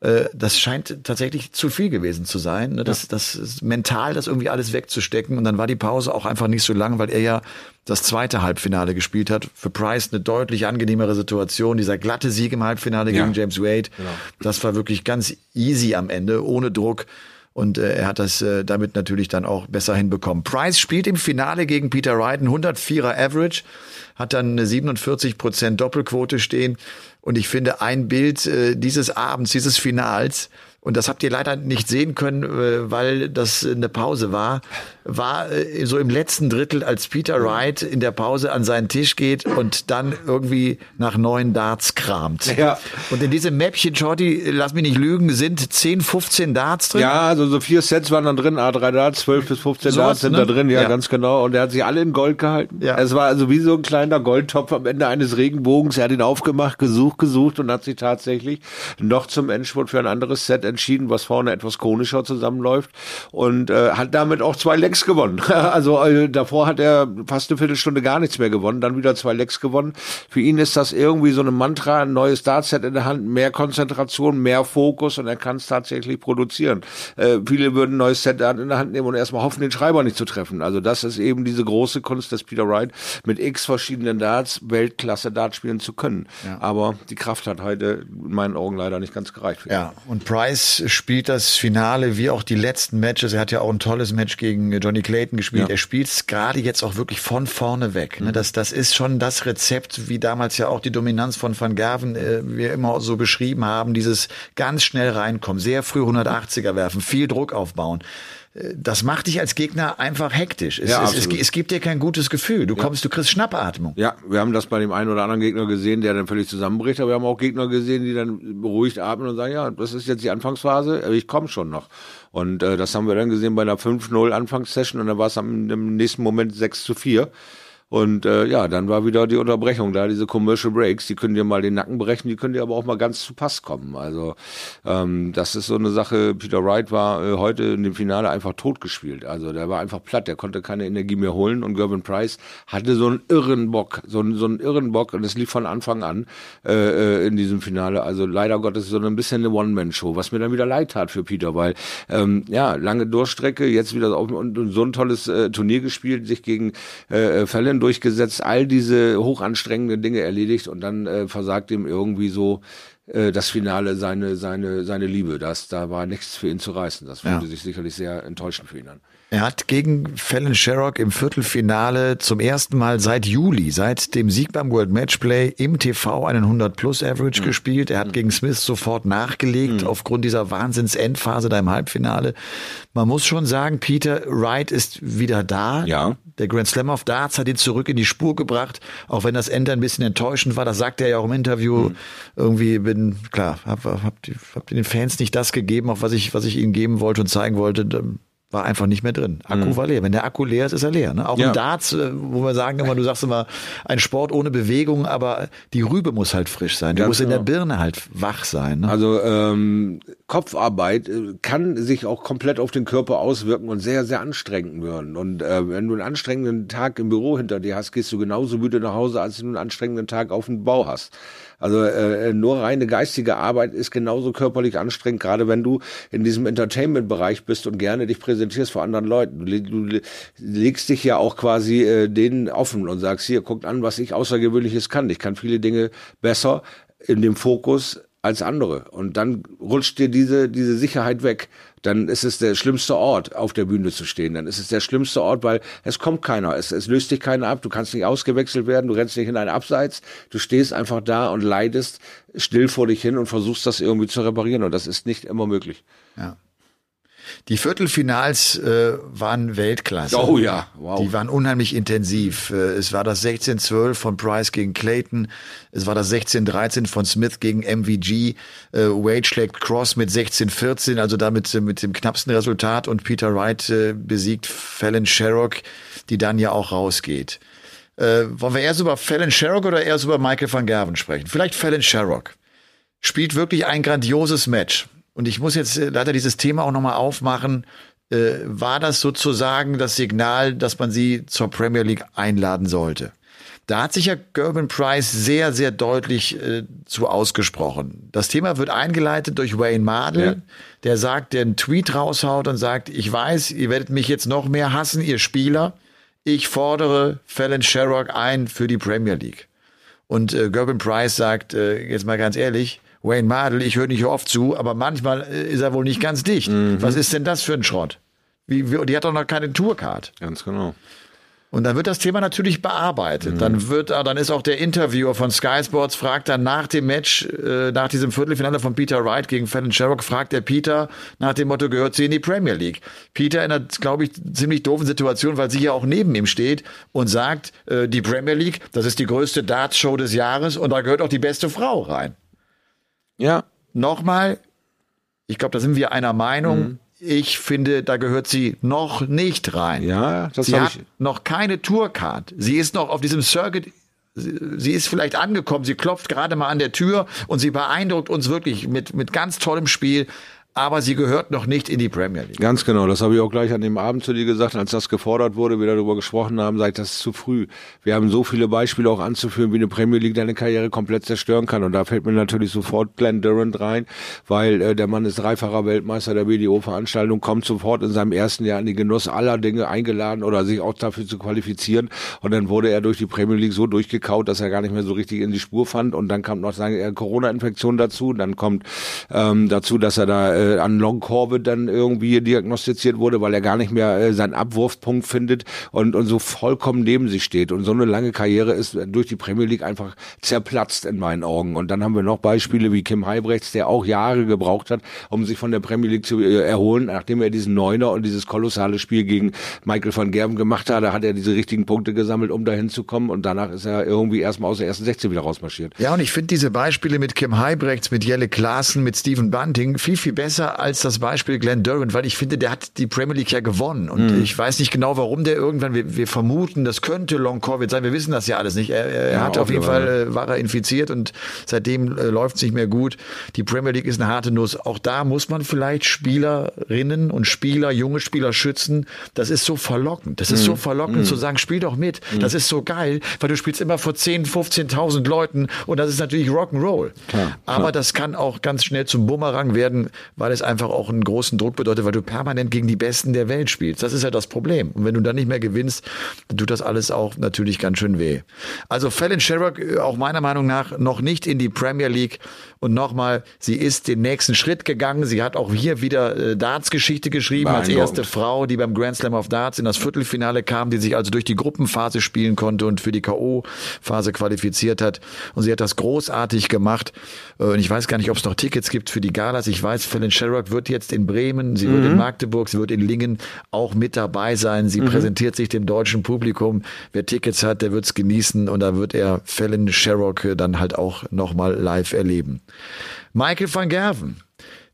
Äh, das scheint tatsächlich zu viel gewesen zu sein. Ne? Das, ja. das ist mental, das irgendwie alles wegzustecken. Und dann war die Pause auch einfach nicht so lang, weil er ja das zweite Halbfinale gespielt hat. Für Price eine deutlich angenehmere Situation. Dieser glatte Sieg im Halbfinale ja. gegen James Wade. Genau. Das war wirklich ganz easy am Ende, ohne Druck. Und äh, er hat das äh, damit natürlich dann auch besser hinbekommen. Price spielt im Finale gegen Peter Wright 104er Average, hat dann eine 47 Prozent Doppelquote stehen. Und ich finde ein Bild äh, dieses Abends, dieses Finals, und das habt ihr leider nicht sehen können, äh, weil das eine Pause war, war äh, so im letzten Drittel, als Peter Wright in der Pause an seinen Tisch geht und dann irgendwie nach neuen Darts kramt. Ja. Und in diesem Mäppchen, Shorty, lass mich nicht lügen, sind 10, 15 Darts drin. Ja, also so vier Sets waren da drin, A3 Darts, 12 bis 15 so Darts sind ne? da drin, ja, ja, ganz genau. Und er hat sie alle in Gold gehalten. Ja. Es war also wie so ein kleiner Goldtopf am Ende eines Regenbogens. Er hat ihn aufgemacht, gesucht, gesucht und hat sich tatsächlich noch zum Endspurt für ein anderes Set entschieden, was vorne etwas konischer zusammenläuft und äh, hat damit auch zwei Lecks gewonnen. also äh, davor hat er fast eine Viertelstunde gar nichts mehr gewonnen, dann wieder zwei Lecks gewonnen. Für ihn ist das irgendwie so eine Mantra, ein neues Dartset in der Hand, mehr Konzentration, mehr Fokus und er kann es tatsächlich produzieren. Äh, viele würden ein neues Set in der Hand nehmen und erstmal hoffen, den Schreiber nicht zu treffen. Also das ist eben diese große Kunst des Peter Wright, mit x verschiedenen Darts Weltklasse Darts spielen zu können. Ja. Aber die Kraft hat heute in meinen Augen leider nicht ganz gereicht. ja, und Price spielt das Finale wie auch die letzten Matches. Er hat ja auch ein tolles Match gegen Johnny Clayton gespielt. Ja. Er spielt es gerade jetzt auch wirklich von vorne weg. Ne? Mhm. Das, das ist schon das Rezept, wie damals ja auch die Dominanz von Van Gerven äh, wir immer so beschrieben haben. Dieses ganz schnell reinkommen, sehr früh 180er werfen, viel Druck aufbauen das macht dich als Gegner einfach hektisch. Es, ja, es, es, es, gibt dir kein gutes Gefühl. Du kommst, du kriegst Schnappatmung. Ja, wir haben das bei dem einen oder anderen Gegner gesehen, der dann völlig zusammenbricht, aber wir haben auch Gegner gesehen, die dann beruhigt atmen und sagen, ja, das ist jetzt die Anfangsphase, ich komme schon noch. Und äh, das haben wir dann gesehen bei einer 5-0 Anfangssession und dann war es im nächsten Moment 6 zu 4. Und äh, ja, dann war wieder die Unterbrechung da, diese Commercial Breaks, die können dir mal den Nacken brechen, die können dir aber auch mal ganz zu Pass kommen. Also ähm, das ist so eine Sache, Peter Wright war äh, heute in dem Finale einfach totgespielt. Also der war einfach platt, der konnte keine Energie mehr holen und Gervin Price hatte so einen irren Bock, so einen, so einen irren Bock und das lief von Anfang an äh, äh, in diesem Finale. Also leider Gottes so ein bisschen eine One-Man-Show, was mir dann wieder leid tat für Peter, weil ähm, ja, lange Durchstrecke, jetzt wieder auf, und, und so ein tolles äh, Turnier gespielt, sich gegen äh, Fallon durchgesetzt, all diese hochanstrengenden Dinge erledigt und dann äh, versagt ihm irgendwie so äh, das Finale seine seine seine Liebe. Das da war nichts für ihn zu reißen. Das fühlte ja. sich sicherlich sehr enttäuschend für ihn an. Er hat gegen Fallon Sherrock im Viertelfinale zum ersten Mal seit Juli, seit dem Sieg beim World Matchplay im TV einen 100 Plus Average mhm. gespielt. Er hat mhm. gegen Smith sofort nachgelegt mhm. aufgrund dieser Wahnsinns-Endphase da im Halbfinale. Man muss schon sagen, Peter Wright ist wieder da. Ja. Der Grand Slam of Darts hat ihn zurück in die Spur gebracht, auch wenn das Ende ein bisschen enttäuschend war. Das sagt er ja auch im Interview. Mhm. Irgendwie bin, klar, hab, hab, hab den Fans nicht das gegeben, auch was ich, was ich ihnen geben wollte und zeigen wollte war einfach nicht mehr drin. Akku mhm. war leer. Wenn der Akku leer ist, ist er leer. Ne? Auch ja. im Darts, äh, wo wir sagen immer, du sagst immer, ein Sport ohne Bewegung, aber die Rübe muss halt frisch sein. Die Ganz muss genau. in der genau. Birne halt wach sein. Ne? Also ähm, Kopfarbeit äh, kann sich auch komplett auf den Körper auswirken und sehr, sehr anstrengend werden. Und äh, wenn du einen anstrengenden Tag im Büro hinter dir hast, gehst du genauso müde nach Hause, als du einen anstrengenden Tag auf dem Bau hast. Also äh, nur reine geistige Arbeit ist genauso körperlich anstrengend, gerade wenn du in diesem Entertainment-Bereich bist und gerne dich präsentierst vor anderen Leuten. Du, du legst dich ja auch quasi äh, denen offen und sagst, hier, guckt an, was ich Außergewöhnliches kann. Ich kann viele Dinge besser in dem Fokus als andere. Und dann rutscht dir diese, diese Sicherheit weg. Dann ist es der schlimmste Ort, auf der Bühne zu stehen. Dann ist es der schlimmste Ort, weil es kommt keiner. Es, es löst dich keiner ab. Du kannst nicht ausgewechselt werden. Du rennst nicht in ein Abseits. Du stehst einfach da und leidest still vor dich hin und versuchst das irgendwie zu reparieren. Und das ist nicht immer möglich. Ja. Die Viertelfinals äh, waren Weltklasse. Oh ja, wow. Die waren unheimlich intensiv. Äh, es war das 16-12 von Price gegen Clayton. Es war das 16-13 von Smith gegen MVG. Äh, Wade schlägt Cross mit 16-14, also damit äh, mit dem knappsten Resultat. Und Peter Wright äh, besiegt Fallon Sherrock, die dann ja auch rausgeht. Äh, wollen wir erst über Fallon Sherrock oder erst über Michael van Gerven sprechen? Vielleicht Fallon Sherrock. Spielt wirklich ein grandioses Match und ich muss jetzt äh, leider dieses Thema auch nochmal aufmachen. Äh, war das sozusagen das Signal, dass man sie zur Premier League einladen sollte? Da hat sich ja Gerben Price sehr, sehr deutlich äh, zu ausgesprochen. Das Thema wird eingeleitet durch Wayne Mardell, ja. der sagt, der einen Tweet raushaut und sagt, ich weiß, ihr werdet mich jetzt noch mehr hassen, ihr Spieler. Ich fordere Fallon Sherrock ein für die Premier League. Und äh, Gerben Price sagt, äh, jetzt mal ganz ehrlich, Wayne Mardell, ich höre nicht oft zu, aber manchmal äh, ist er wohl nicht ganz dicht. Mhm. Was ist denn das für ein Schrott? Wie, wie, die hat doch noch keine Tourcard. Ganz genau. Und dann wird das Thema natürlich bearbeitet. Mhm. Dann wird, äh, dann ist auch der Interviewer von Sky Sports fragt dann nach dem Match, äh, nach diesem Viertelfinale von Peter Wright gegen Fallon Sherrock, fragt der Peter nach dem Motto, gehört sie in die Premier League? Peter in einer, glaube ich, ziemlich doofen Situation, weil sie ja auch neben ihm steht und sagt, äh, die Premier League, das ist die größte Darts-Show des Jahres und da gehört auch die beste Frau rein. Ja. Nochmal, ich glaube, da sind wir einer Meinung. Mhm. Ich finde, da gehört sie noch nicht rein. Ja, das sie hat ich. noch keine Tourcard. Sie ist noch auf diesem Circuit. Sie ist vielleicht angekommen. Sie klopft gerade mal an der Tür und sie beeindruckt uns wirklich mit, mit ganz tollem Spiel. Aber sie gehört noch nicht in die Premier League. Ganz genau, das habe ich auch gleich an dem Abend zu dir gesagt, als das gefordert wurde, wir darüber gesprochen haben, sage ich, das ist zu früh. Wir haben so viele Beispiele auch anzuführen, wie eine Premier League deine Karriere komplett zerstören kann. Und da fällt mir natürlich sofort Glenn Durant rein, weil äh, der Mann ist dreifacher Weltmeister der BDO-Veranstaltung, kommt sofort in seinem ersten Jahr in die Genuss aller Dinge eingeladen oder sich auch dafür zu qualifizieren. Und dann wurde er durch die Premier League so durchgekaut, dass er gar nicht mehr so richtig in die Spur fand. Und dann kam noch sagen, Corona-Infektion dazu. Dann kommt ähm, dazu, dass er da äh, an Long Covid dann irgendwie diagnostiziert wurde, weil er gar nicht mehr äh, seinen Abwurfpunkt findet und, und so vollkommen neben sich steht. Und so eine lange Karriere ist durch die Premier League einfach zerplatzt in meinen Augen. Und dann haben wir noch Beispiele wie Kim Heibrechts, der auch Jahre gebraucht hat, um sich von der Premier League zu äh, erholen, nachdem er diesen Neuner und dieses kolossale Spiel gegen Michael van Gerben gemacht hat. Hat er diese richtigen Punkte gesammelt, um dahin zu kommen. Und danach ist er irgendwie erstmal aus der ersten 16 wieder rausmarschiert. Ja, und ich finde diese Beispiele mit Kim Heibrechts, mit Jelle Klaassen, mit Stephen Bunting viel, viel besser als das Beispiel Glenn Durant, weil ich finde, der hat die Premier League ja gewonnen. Und mhm. ich weiß nicht genau, warum der irgendwann, wir, wir vermuten, das könnte Long Covid sein. Wir wissen das ja alles nicht. Er, er ja, hat auf jeden Fall, äh, war er infiziert und seitdem äh, läuft es nicht mehr gut. Die Premier League ist eine harte Nuss. Auch da muss man vielleicht Spielerinnen und Spieler, junge Spieler schützen. Das ist so verlockend. Das ist mhm. so verlockend mhm. zu sagen, spiel doch mit. Mhm. Das ist so geil, weil du spielst immer vor 10, 15.000 Leuten und das ist natürlich Rock'n'Roll. Aber das kann auch ganz schnell zum Bumerang werden, weil es einfach auch einen großen Druck bedeutet, weil du permanent gegen die Besten der Welt spielst. Das ist ja das Problem. Und wenn du dann nicht mehr gewinnst, dann tut das alles auch natürlich ganz schön weh. Also Fallon Sherrock, äh, auch meiner Meinung nach, noch nicht in die Premier League. Und nochmal, sie ist den nächsten Schritt gegangen. Sie hat auch hier wieder äh, Darts-Geschichte geschrieben als erste Frau, die beim Grand Slam of Darts in das Viertelfinale kam, die sich also durch die Gruppenphase spielen konnte und für die K.O.-Phase qualifiziert hat. Und sie hat das großartig gemacht. Äh, und ich weiß gar nicht, ob es noch Tickets gibt für die Galas. Ich weiß, Fallon Sherrock wird jetzt in Bremen, sie mhm. wird in mhm. Magdeburg, sie wird in Lingen auch mit dabei sein. Sie mhm. präsentiert sich dem deutschen Publikum. Wer Tickets hat, der wird es genießen und da wird er Fallon Sherrock dann halt auch nochmal live erleben. Michael van Gerven,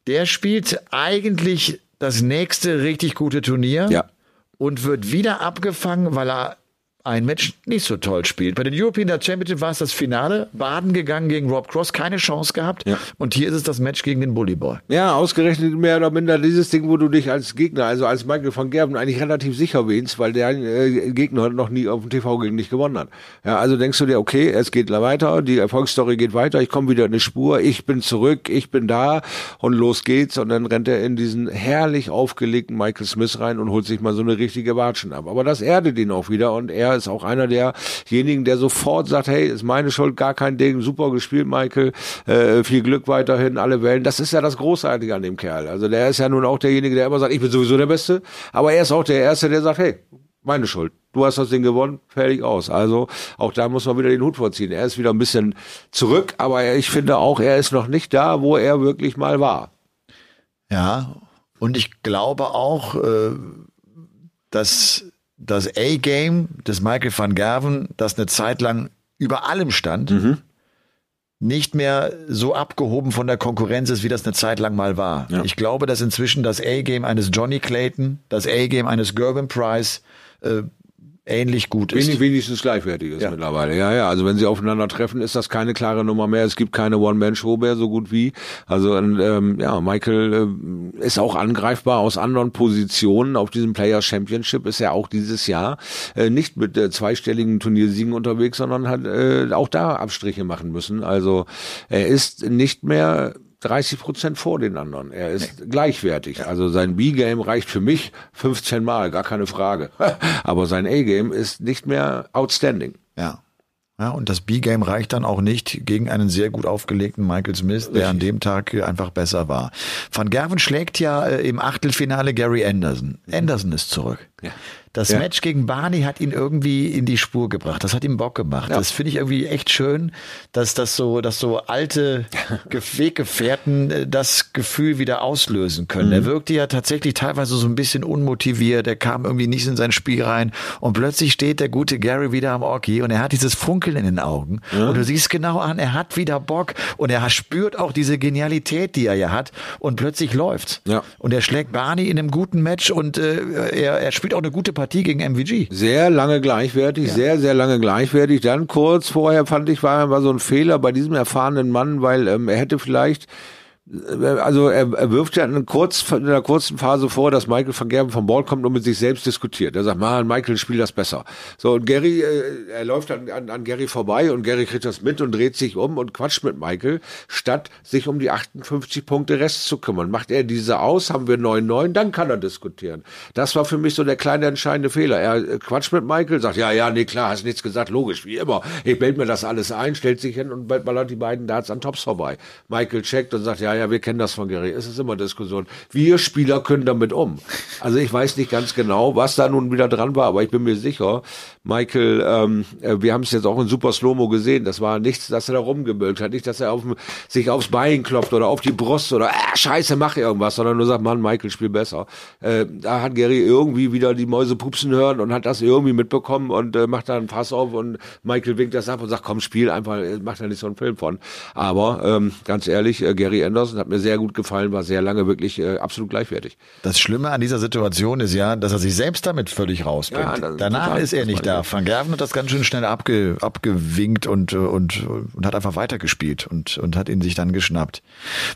der spielt eigentlich das nächste richtig gute Turnier ja. und wird wieder abgefangen, weil er ein Match nicht so toll spielt. Bei den European Championship war es das Finale. Baden gegangen gegen Rob Cross, keine Chance gehabt. Ja. Und hier ist es das Match gegen den Bully Boy. Ja, ausgerechnet mehr oder minder dieses Ding, wo du dich als Gegner, also als Michael van Gerben eigentlich relativ sicher wähnst, weil der äh, Gegner noch nie auf dem TV gegen dich gewonnen hat. Ja, also denkst du dir, okay, es geht weiter, die Erfolgsstory geht weiter, ich komme wieder in eine Spur, ich bin zurück, ich bin da und los geht's. Und dann rennt er in diesen herrlich aufgelegten Michael Smith rein und holt sich mal so eine richtige Watschen ab. Aber das erdet ihn auch wieder und er ist auch einer derjenigen, der sofort sagt, hey, ist meine Schuld, gar kein Ding, super gespielt, Michael, äh, viel Glück weiterhin, alle Wellen. Das ist ja das Großartige an dem Kerl. Also der ist ja nun auch derjenige, der immer sagt, ich bin sowieso der Beste, aber er ist auch der Erste, der sagt, hey, meine Schuld. Du hast das Ding gewonnen, fertig aus. Also auch da muss man wieder den Hut vorziehen. Er ist wieder ein bisschen zurück, aber ich finde auch, er ist noch nicht da, wo er wirklich mal war. Ja, und ich glaube auch, äh, dass das A-Game des Michael van Gerven, das eine Zeit lang über allem stand, mhm. nicht mehr so abgehoben von der Konkurrenz ist, wie das eine Zeit lang mal war. Ja. Ich glaube, dass inzwischen das A-Game eines Johnny Clayton, das A-Game eines Gervin Price äh, ähnlich gut ist. Wenig, wenigstens gleichwertig ist ja. mittlerweile. Ja, ja. Also wenn sie aufeinander treffen, ist das keine klare Nummer mehr. Es gibt keine One-Man-Show mehr, so gut wie. Also ähm, ja, Michael äh, ist auch angreifbar aus anderen Positionen. Auf diesem Players Championship ist er auch dieses Jahr äh, nicht mit äh, zweistelligen Turniersiegen unterwegs, sondern hat äh, auch da Abstriche machen müssen. Also er ist nicht mehr 30 Prozent vor den anderen. Er ist nee. gleichwertig. Also sein B-Game reicht für mich 15 Mal, gar keine Frage. Aber sein A-Game ist nicht mehr outstanding. Ja. Ja, und das B-Game reicht dann auch nicht gegen einen sehr gut aufgelegten Michael Smith, der Richtig. an dem Tag einfach besser war. Van Gerven schlägt ja äh, im Achtelfinale Gary Anderson. Anderson ist zurück. Ja. Das ja. Match gegen Barney hat ihn irgendwie in die Spur gebracht. Das hat ihm Bock gemacht. Ja. Das finde ich irgendwie echt schön, dass das so, dass so alte Weggefährten äh, das Gefühl wieder auslösen können. Mhm. Er wirkte ja tatsächlich teilweise so ein bisschen unmotiviert. Er kam irgendwie nicht in sein Spiel rein und plötzlich steht der gute Gary wieder am Orki und er hat dieses Funkeln in den Augen. Ja. Und du siehst genau an, er hat wieder Bock und er spürt auch diese Genialität, die er ja hat und plötzlich läuft's. Ja. Und er schlägt Barney in einem guten Match und äh, er, er spielt auch eine gute Partie gegen MVG. Sehr lange gleichwertig, ja. sehr, sehr lange gleichwertig. Dann kurz vorher fand ich, war, war so ein Fehler bei diesem erfahrenen Mann, weil ähm, er hätte vielleicht also er, er wirft ja in, kurz, in einer kurzen Phase vor, dass Michael van Gerben vom Ball kommt und mit sich selbst diskutiert. Er sagt, man, Michael spielt das besser. So, und Gary, äh, er läuft an, an, an Gary vorbei und Gary kriegt das mit und dreht sich um und quatscht mit Michael, statt sich um die 58 Punkte Rest zu kümmern. Macht er diese aus, haben wir 9-9, dann kann er diskutieren. Das war für mich so der kleine entscheidende Fehler. Er äh, quatscht mit Michael, sagt, ja, ja, nee, klar, hast nichts gesagt, logisch, wie immer. Ich melde mir das alles ein, stellt sich hin und ballert die beiden Darts an Tops vorbei. Michael checkt und sagt, ja, ja, wir kennen das von Gary. Es ist immer Diskussion. Wir Spieler können damit um. Also ich weiß nicht ganz genau, was da nun wieder dran war, aber ich bin mir sicher, Michael, ähm, äh, wir haben es jetzt auch in Super Slow-Mo gesehen, das war nichts, dass er da rumgemüllt hat, nicht, dass er auf, sich aufs Bein klopft oder auf die Brust oder äh, scheiße, mach irgendwas, sondern nur sagt, Mann, Michael, spiel besser. Äh, da hat Gary irgendwie wieder die Mäuse pupsen hören und hat das irgendwie mitbekommen und äh, macht da einen Pass auf und Michael winkt das ab und sagt, komm, spiel einfach, äh, macht da nicht so einen Film von. Aber ähm, ganz ehrlich, äh, Gary Anderson hat mir sehr gut gefallen, war sehr lange wirklich äh, absolut gleichwertig. Das Schlimme an dieser Situation ist ja, dass er sich selbst damit völlig rausbringt. Ja, Danach total, ist er nicht da. Van Gerven hat das ganz schön schnell abge, abgewinkt und, und, und hat einfach weitergespielt und, und hat ihn sich dann geschnappt.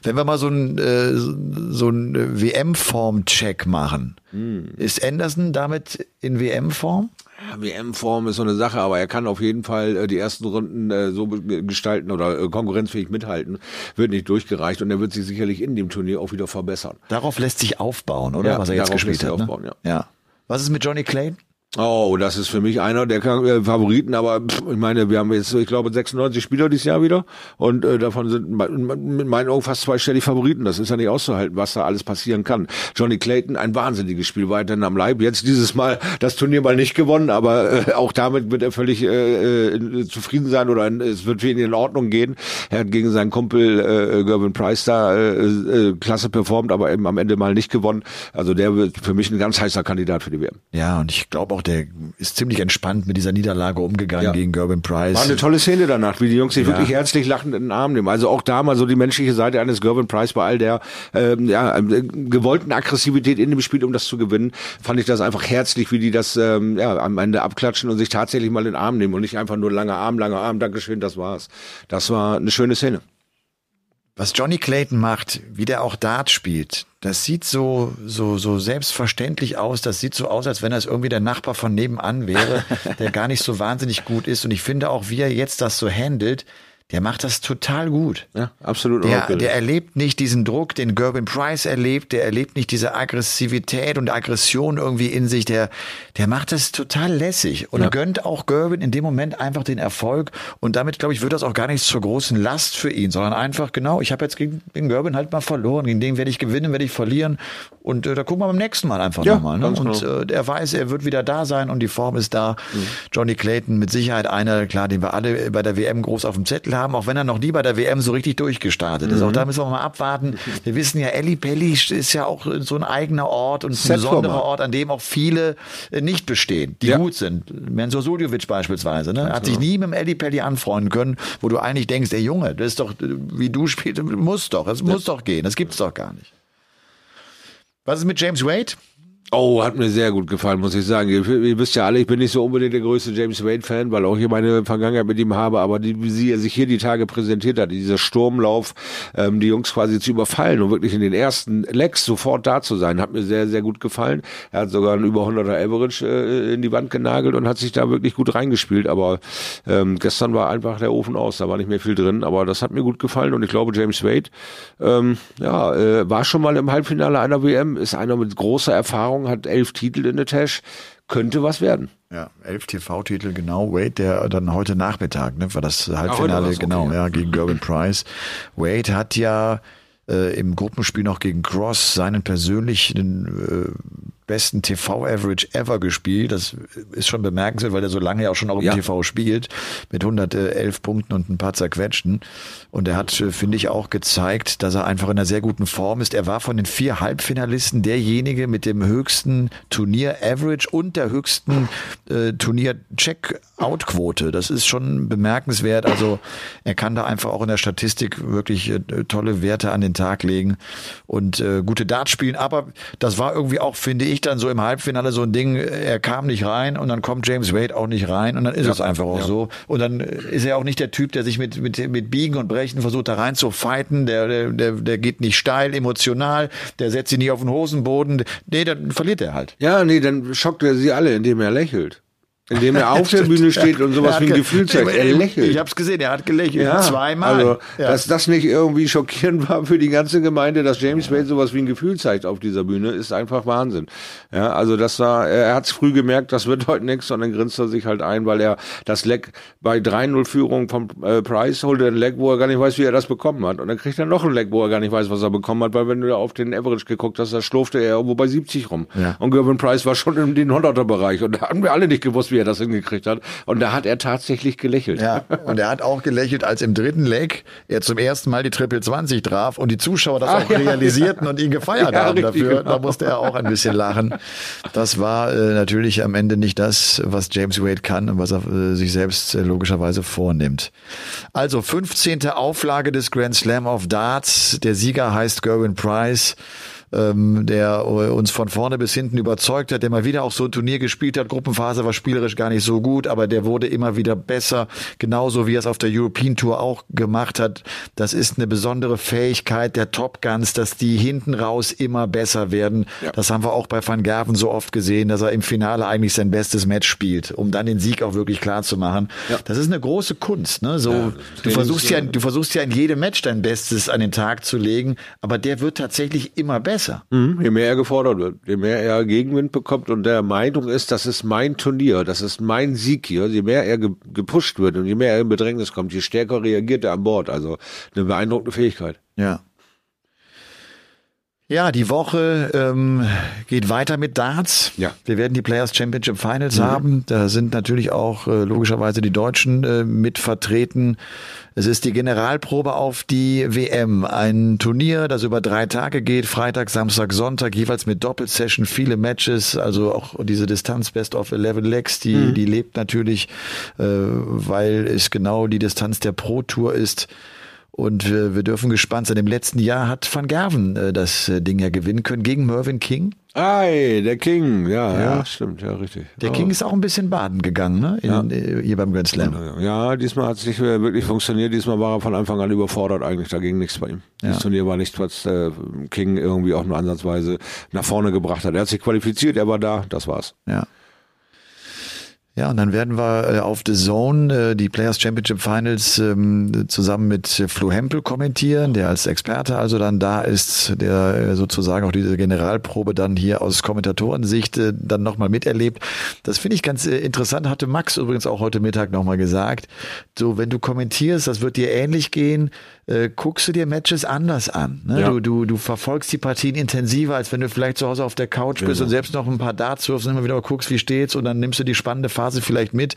Wenn wir mal so ein, äh, so ein WM-Form-Check machen, hm. ist Anderson damit in WM-Form? WM-Form ist so eine Sache, aber er kann auf jeden Fall äh, die ersten Runden äh, so gestalten oder äh, konkurrenzfähig mithalten. Wird nicht durchgereicht und er wird sich sicherlich in dem Turnier auch wieder verbessern. Darauf lässt sich aufbauen, oder? Ja, Was er jetzt gespielt hat. Ne? Aufbauen, ja. ja. Was ist mit Johnny Clayton? Oh, das ist für mich einer der äh, Favoriten, aber pff, ich meine, wir haben jetzt, ich glaube, 96 Spieler dieses Jahr wieder und äh, davon sind mit meinen Augen fast zweistellig Favoriten. Das ist ja nicht auszuhalten, was da alles passieren kann. Johnny Clayton, ein wahnsinniges Spiel, weiterhin am Leib. Jetzt dieses Mal das Turnier mal nicht gewonnen, aber äh, auch damit wird er völlig äh, äh, zufrieden sein oder es wird für ihn in Ordnung gehen. Er hat gegen seinen Kumpel äh, Gervin Price da äh, äh, klasse performt, aber eben am Ende mal nicht gewonnen. Also der wird für mich ein ganz heißer Kandidat für die WM. Ja, und ich glaube auch der ist ziemlich entspannt mit dieser Niederlage umgegangen ja. gegen Gerben Price. War eine tolle Szene danach, wie die Jungs sich ja. wirklich herzlich lachend in den Arm nehmen. Also auch da mal so die menschliche Seite eines Gerben Price bei all der ähm, ja, äh, gewollten Aggressivität in dem Spiel, um das zu gewinnen, fand ich das einfach herzlich, wie die das ähm, ja, am Ende abklatschen und sich tatsächlich mal in den Arm nehmen und nicht einfach nur langer Arm, langer Arm, Dankeschön, das war's. Das war eine schöne Szene. Was Johnny Clayton macht, wie der auch Dart spielt, das sieht so, so, so selbstverständlich aus. Das sieht so aus, als wenn das irgendwie der Nachbar von nebenan wäre, der gar nicht so wahnsinnig gut ist. Und ich finde auch, wie er jetzt das so handelt, der macht das total gut. Ja, absolut. Der, der erlebt nicht diesen Druck, den Gerben Price erlebt. Der erlebt nicht diese Aggressivität und Aggression irgendwie in sich. Der, der macht das total lässig und ja. gönnt auch Gerben in dem Moment einfach den Erfolg. Und damit, glaube ich, wird das auch gar nicht zur großen Last für ihn, sondern einfach genau, ich habe jetzt gegen den Gerben halt mal verloren. Gegen den werde ich gewinnen, werde ich verlieren. Und äh, da gucken wir beim nächsten Mal einfach ja, nochmal. Ne? Und genau. äh, er weiß, er wird wieder da sein und die Form ist da. Mhm. Johnny Clayton mit Sicherheit einer, klar, den wir alle bei der WM groß auf dem Zettel haben, auch wenn er noch nie bei der WM so richtig durchgestartet ist. Mhm. Auch da müssen wir mal abwarten. Wir wissen ja, Eli Pelli ist ja auch so ein eigener Ort und ein besonderer Ort, an dem auch viele äh, nicht bestehen, die ja. gut sind. Mensur Suljovic beispielsweise, ne? hat sich nie mit dem Eli Pelli anfreunden können, wo du eigentlich denkst, der Junge, das ist doch, wie du spielst, muss doch, es muss doch gehen, das gibt's doch gar nicht. Was ist mit James Wade? Oh, hat mir sehr gut gefallen, muss ich sagen. Ihr, ihr, wisst ja alle, ich bin nicht so unbedingt der größte James Wade-Fan, weil auch hier meine Vergangenheit mit ihm habe, aber die, wie sie sich hier die Tage präsentiert hat, dieser Sturmlauf, ähm, die Jungs quasi zu überfallen und wirklich in den ersten Lecks sofort da zu sein, hat mir sehr, sehr gut gefallen. Er hat sogar einen über 100er Average äh, in die Wand genagelt und hat sich da wirklich gut reingespielt, aber ähm, gestern war einfach der Ofen aus, da war nicht mehr viel drin, aber das hat mir gut gefallen und ich glaube, James Wade, ähm, ja, äh, war schon mal im Halbfinale einer WM, ist einer mit großer Erfahrung Erfahrung, hat elf Titel in der Tasche, könnte was werden. Ja, elf TV-Titel, genau. Wade, der dann heute Nachmittag, ne, war das Halbfinale, genau, okay. ja, gegen Gerben Price. Wade hat ja äh, im Gruppenspiel noch gegen Cross seinen persönlichen äh, besten TV-Average ever gespielt. Das ist schon bemerkenswert, weil er so lange ja auch schon auch im ja. TV spielt, mit 111 Punkten und ein paar zerquetschten. Und er hat, finde ich, auch gezeigt, dass er einfach in einer sehr guten Form ist. Er war von den vier Halbfinalisten derjenige mit dem höchsten Turnier-Average und der höchsten äh, Turnier-Check-Out-Quote. Das ist schon bemerkenswert. Also er kann da einfach auch in der Statistik wirklich äh, tolle Werte an den Tag legen und äh, gute Darts spielen. Aber das war irgendwie auch, finde ich, nicht dann so im Halbfinale so ein Ding, er kam nicht rein und dann kommt James Wade auch nicht rein und dann ist ja. es einfach auch ja. so. Und dann ist er auch nicht der Typ, der sich mit, mit, mit Biegen und Brechen versucht, da rein zu fighten. Der, der, der, der geht nicht steil, emotional, der setzt sich nicht auf den Hosenboden. Nee, dann verliert er halt. Ja, nee, dann schockt er sie alle, indem er lächelt. Indem er auf der Bühne steht und sowas wie ein Gefühl zeigt. Er lächelt. Ich habe es gesehen, er hat gelächelt. Ja, zweimal. Also, ja. dass das nicht irgendwie schockierend war für die ganze Gemeinde, dass James Wade sowas wie ein Gefühl zeigt auf dieser Bühne, ist einfach Wahnsinn. Ja, also das war, er hat es früh gemerkt, das wird heute nichts und dann grinst er sich halt ein, weil er das Leck bei 3-0 Führung vom äh, Price holt er ein Leck, wo er gar nicht weiß, wie er das bekommen hat. Und dann kriegt er noch ein Leck, wo er gar nicht weiß, was er bekommen hat, weil wenn du auf den Average geguckt hast, da schlurfte er irgendwo bei 70 rum. Ja. Und Gervin Price war schon in den 100er Bereich und da haben wir alle nicht gewusst, wie er das hingekriegt hat hat. Und da hat er tatsächlich gelächelt. Ja, und er hat auch gelächelt, als im dritten Leg er zum ersten Mal die Triple 20 traf und die Zuschauer das ah, auch ja, realisierten ja. und ihn gefeiert ja, haben dafür. Genau. Da musste er auch ein bisschen lachen. Das war äh, natürlich am Ende nicht das, was James Wade kann und was er äh, sich selbst äh, logischerweise vornimmt. Also 15. Auflage des Grand Slam of Darts. Der Sieger heißt Gerwin Price ähm, der uns von vorne bis hinten überzeugt hat, der mal wieder auch so ein Turnier gespielt hat. Gruppenphase war spielerisch gar nicht so gut, aber der wurde immer wieder besser, genauso wie er es auf der European Tour auch gemacht hat. Das ist eine besondere Fähigkeit der Top Guns, dass die hinten raus immer besser werden. Ja. Das haben wir auch bei Van Gerven so oft gesehen, dass er im Finale eigentlich sein bestes Match spielt, um dann den Sieg auch wirklich klar zu machen. Ja. Das ist eine große Kunst. Ne? So, ja, du versuchst ja, du versuchst ja in jedem Match dein Bestes an den Tag zu legen, aber der wird tatsächlich immer besser besser. Mhm, je mehr er gefordert wird, je mehr er Gegenwind bekommt und der Meinung ist, das ist mein Turnier, das ist mein Sieg hier, je mehr er ge gepusht wird und je mehr er in Bedrängnis kommt, je stärker reagiert er an Bord. Also eine beeindruckende Fähigkeit. Ja. Ja, die Woche ähm, geht weiter mit Darts. Ja. Wir werden die Players Championship Finals mhm. haben. Da sind natürlich auch äh, logischerweise die Deutschen äh, mit vertreten. Es ist die Generalprobe auf die WM. Ein Turnier, das über drei Tage geht. Freitag, Samstag, Sonntag, jeweils mit Doppelsession, viele Matches. Also auch diese Distanz Best of 11 Legs, die, mhm. die lebt natürlich, äh, weil es genau die Distanz der Pro Tour ist. Und wir, wir dürfen gespannt sein. Im letzten Jahr hat Van Gerven äh, das äh, Ding ja gewinnen können gegen Mervyn King. Ei, der King, ja, ja, ja stimmt, ja, richtig. Der oh. King ist auch ein bisschen baden gegangen, ne? In, ja. Äh, hier beim Grand Slam. Ja, diesmal hat es nicht wirklich funktioniert. Diesmal war er von Anfang an überfordert eigentlich. Da ging nichts bei ihm. Ja. Das Turnier war nichts, was äh, King irgendwie auch nur ansatzweise nach vorne gebracht hat. Er hat sich qualifiziert, er war da, das war's. Ja. Ja, und dann werden wir äh, auf The Zone äh, die Players Championship Finals ähm, zusammen mit Flo Hempel kommentieren, der als Experte also dann da ist, der äh, sozusagen auch diese Generalprobe dann hier aus Kommentatorensicht dann nochmal miterlebt. Das finde ich ganz interessant, hatte Max übrigens auch heute Mittag nochmal gesagt. So, wenn du kommentierst, das wird dir ähnlich gehen, äh, guckst du dir Matches anders an. Ne? Ja. Du, du, du verfolgst die Partien intensiver, als wenn du vielleicht zu Hause auf der Couch bist genau. und selbst noch ein paar Darts wirfst und immer wieder guckst, wie steht's und dann nimmst du die spannende Phase vielleicht mit.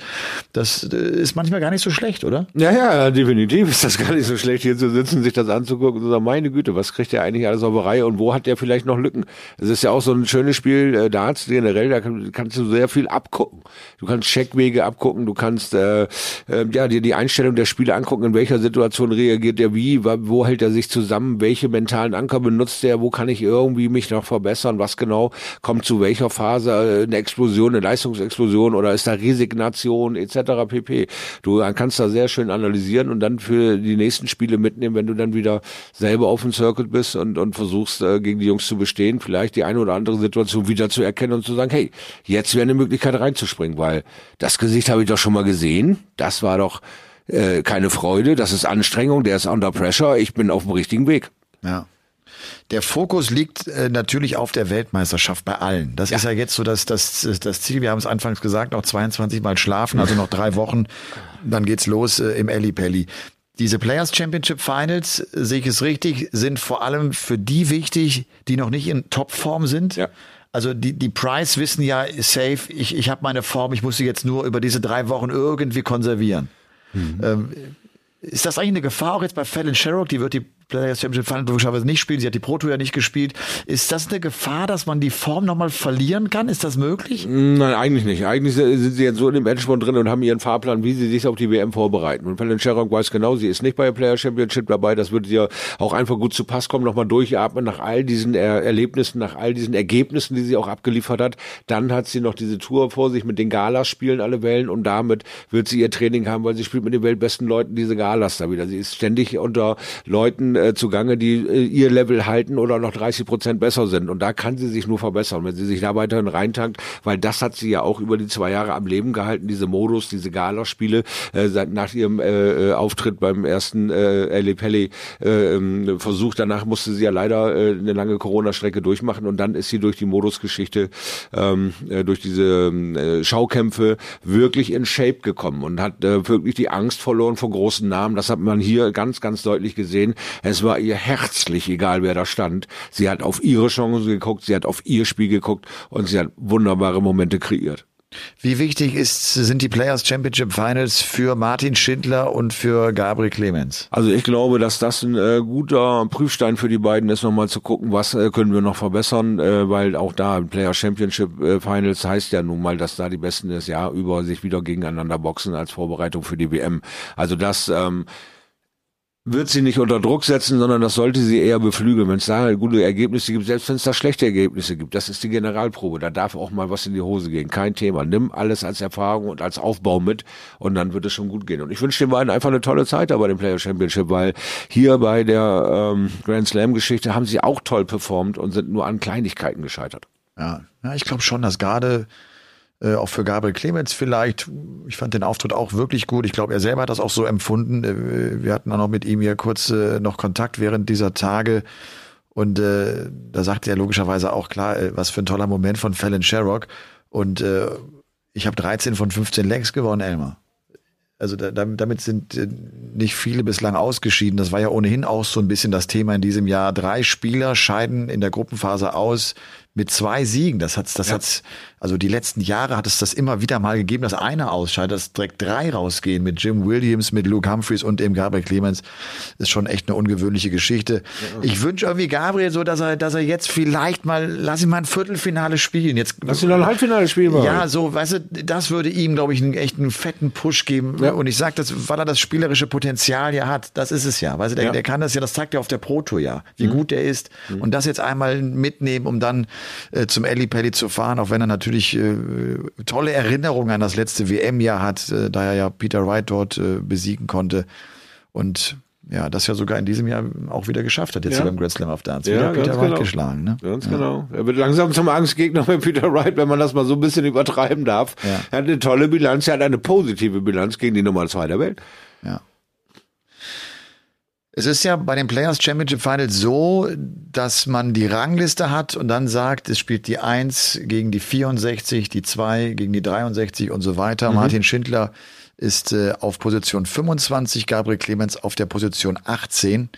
Das äh, ist manchmal gar nicht so schlecht, oder? Ja, ja, definitiv ist das gar nicht so schlecht, hier zu sitzen, sich das anzugucken und zu sagen, meine Güte, was kriegt der eigentlich alles auf der Reihe und wo hat der vielleicht noch Lücken? Es ist ja auch so ein schönes Spiel, äh, Darts generell, da kann, kannst du sehr viel abgucken. Du kannst Checkwege abgucken, du kannst äh, äh, ja dir die Einstellung der Spieler angucken, in welcher Situation reagiert der wie wie, wo hält er sich zusammen, welche mentalen Anker benutzt er, wo kann ich irgendwie mich noch verbessern, was genau kommt zu welcher Phase, äh, eine Explosion, eine Leistungsexplosion oder ist da Resignation etc. pp. Du kannst da sehr schön analysieren und dann für die nächsten Spiele mitnehmen, wenn du dann wieder selber auf dem Circuit bist und, und versuchst äh, gegen die Jungs zu bestehen, vielleicht die eine oder andere Situation wieder zu erkennen und zu sagen, hey, jetzt wäre eine Möglichkeit reinzuspringen, weil das Gesicht habe ich doch schon mal gesehen, das war doch äh, keine Freude, das ist Anstrengung, der ist under pressure, ich bin auf dem richtigen Weg. Ja. Der Fokus liegt äh, natürlich auf der Weltmeisterschaft bei allen. Das ja. ist ja jetzt so das, das, das Ziel. Wir haben es anfangs gesagt, noch 22 Mal schlafen, also noch drei Wochen. Dann geht's los äh, im Pelli. Diese Players Championship Finals, äh, sehe ich es richtig, sind vor allem für die wichtig, die noch nicht in Topform sind. Ja. Also die, die Price wissen ja safe, ich, ich habe meine Form, ich muss sie jetzt nur über diese drei Wochen irgendwie konservieren. Mhm. Ähm, ist das eigentlich eine Gefahr auch jetzt bei Fallon Sherrock? Die wird die Players Championship Final logischerweise nicht spielen. Sie hat die Pro Tour ja nicht gespielt. Ist das eine Gefahr, dass man die Form nochmal verlieren kann? Ist das möglich? Nein, eigentlich nicht. Eigentlich sind sie jetzt so in dem Endspurt drin und haben ihren Fahrplan, wie sie sich auf die WM vorbereiten. Und Fallon Sherrock weiß genau, sie ist nicht bei der Player Championship dabei. Das würde ihr auch einfach gut zu Pass kommen, nochmal durchatmen nach all diesen er Erlebnissen, nach all diesen Ergebnissen, die sie auch abgeliefert hat. Dann hat sie noch diese Tour vor sich mit den Galas spielen alle Wellen und damit wird sie ihr Training haben, weil sie spielt mit den weltbesten Leuten diese Galas da wieder. Sie ist ständig unter Leuten äh, zugange, die äh, ihr Level halten oder noch 30 Prozent besser sind. Und da kann sie sich nur verbessern, wenn sie sich da weiterhin reintankt, weil das hat sie ja auch über die zwei Jahre am Leben gehalten, diese Modus, diese Galaspiele, äh, seit nach ihrem äh, äh Auftritt beim ersten äh, Ellie Pelli äh, ähm, Versuch. Danach musste sie ja leider äh, eine lange Corona-Strecke durchmachen und dann ist sie durch die Modusgeschichte, ähm, äh, durch diese äh, Schaukämpfe wirklich in Shape gekommen und hat äh, wirklich die Angst verloren vor großen Namen. Das hat man hier ganz, ganz deutlich gesehen. Es war ihr herzlich egal, wer da stand. Sie hat auf ihre Chance geguckt, sie hat auf ihr Spiel geguckt und sie hat wunderbare Momente kreiert. Wie wichtig ist, sind die Players Championship Finals für Martin Schindler und für Gabriel Clemens? Also ich glaube, dass das ein äh, guter Prüfstein für die beiden ist, nochmal zu gucken, was äh, können wir noch verbessern, äh, weil auch da Player Championship äh, Finals heißt ja nun mal, dass da die Besten des Jahr über sich wieder gegeneinander boxen als Vorbereitung für die WM. Also das ähm, wird sie nicht unter Druck setzen, sondern das sollte sie eher beflügeln. Wenn es da gute Ergebnisse gibt, selbst wenn es da schlechte Ergebnisse gibt, das ist die Generalprobe. Da darf auch mal was in die Hose gehen. Kein Thema. Nimm alles als Erfahrung und als Aufbau mit und dann wird es schon gut gehen. Und ich wünsche den beiden einfach eine tolle Zeit da bei dem Player Championship, weil hier bei der ähm, Grand Slam Geschichte haben sie auch toll performt und sind nur an Kleinigkeiten gescheitert. Ja, ja ich glaube schon, dass gerade äh, auch für Gabriel Clemens vielleicht. Ich fand den Auftritt auch wirklich gut. Ich glaube, er selber hat das auch so empfunden. Äh, wir hatten auch noch mit ihm hier kurz äh, noch Kontakt während dieser Tage. Und äh, da sagte er logischerweise auch klar, äh, was für ein toller Moment von Fallon Sherrock. Und äh, ich habe 13 von 15 Legs gewonnen, Elmar. Also da, damit sind äh, nicht viele bislang ausgeschieden. Das war ja ohnehin auch so ein bisschen das Thema in diesem Jahr. Drei Spieler scheiden in der Gruppenphase aus mit zwei Siegen. Das hat's, das ja. hat's, also die letzten Jahre hat es das immer wieder mal gegeben, dass einer ausscheidet, dass direkt drei rausgehen mit Jim Williams, mit Luke Humphreys und eben Gabriel Clemens. Ist schon echt eine ungewöhnliche Geschichte. Ja. Ich wünsche irgendwie Gabriel so, dass er, dass er jetzt vielleicht mal, lass ihn mal ein Viertelfinale spielen. Jetzt, lass ihn noch ein Halbfinale spielen. Ja, so, weißt du, das würde ihm, glaube ich, einen echten fetten Push geben. Ja. Und ich sage das, weil er das spielerische Potenzial ja hat. Das ist es ja. Weißt du, der, der kann das ja, das zeigt er auf der Pro Tour ja, wie mhm. gut er ist. Mhm. Und das jetzt einmal mitnehmen, um dann äh, zum Elli Pelli zu fahren, auch wenn er natürlich äh, tolle Erinnerungen an das letzte WM-Jahr hat, äh, da er ja Peter Wright dort äh, besiegen konnte. Und ja, das ja sogar in diesem Jahr auch wieder geschafft hat, jetzt ja. beim Grand Slam of Dance. Wieder ja, Peter Wright genau. geschlagen. Ne? Ganz ja. genau. Er wird langsam zum Angstgegner mit Peter Wright, wenn man das mal so ein bisschen übertreiben darf. Ja. Er hat eine tolle Bilanz, er hat eine positive Bilanz gegen die Nummer zwei der Welt. Ja. Es ist ja bei den Players Championship Finals so, dass man die Rangliste hat und dann sagt, es spielt die 1 gegen die 64, die 2 gegen die 63 und so weiter. Mhm. Martin Schindler ist äh, auf Position 25, Gabriel Clemens auf der Position 18.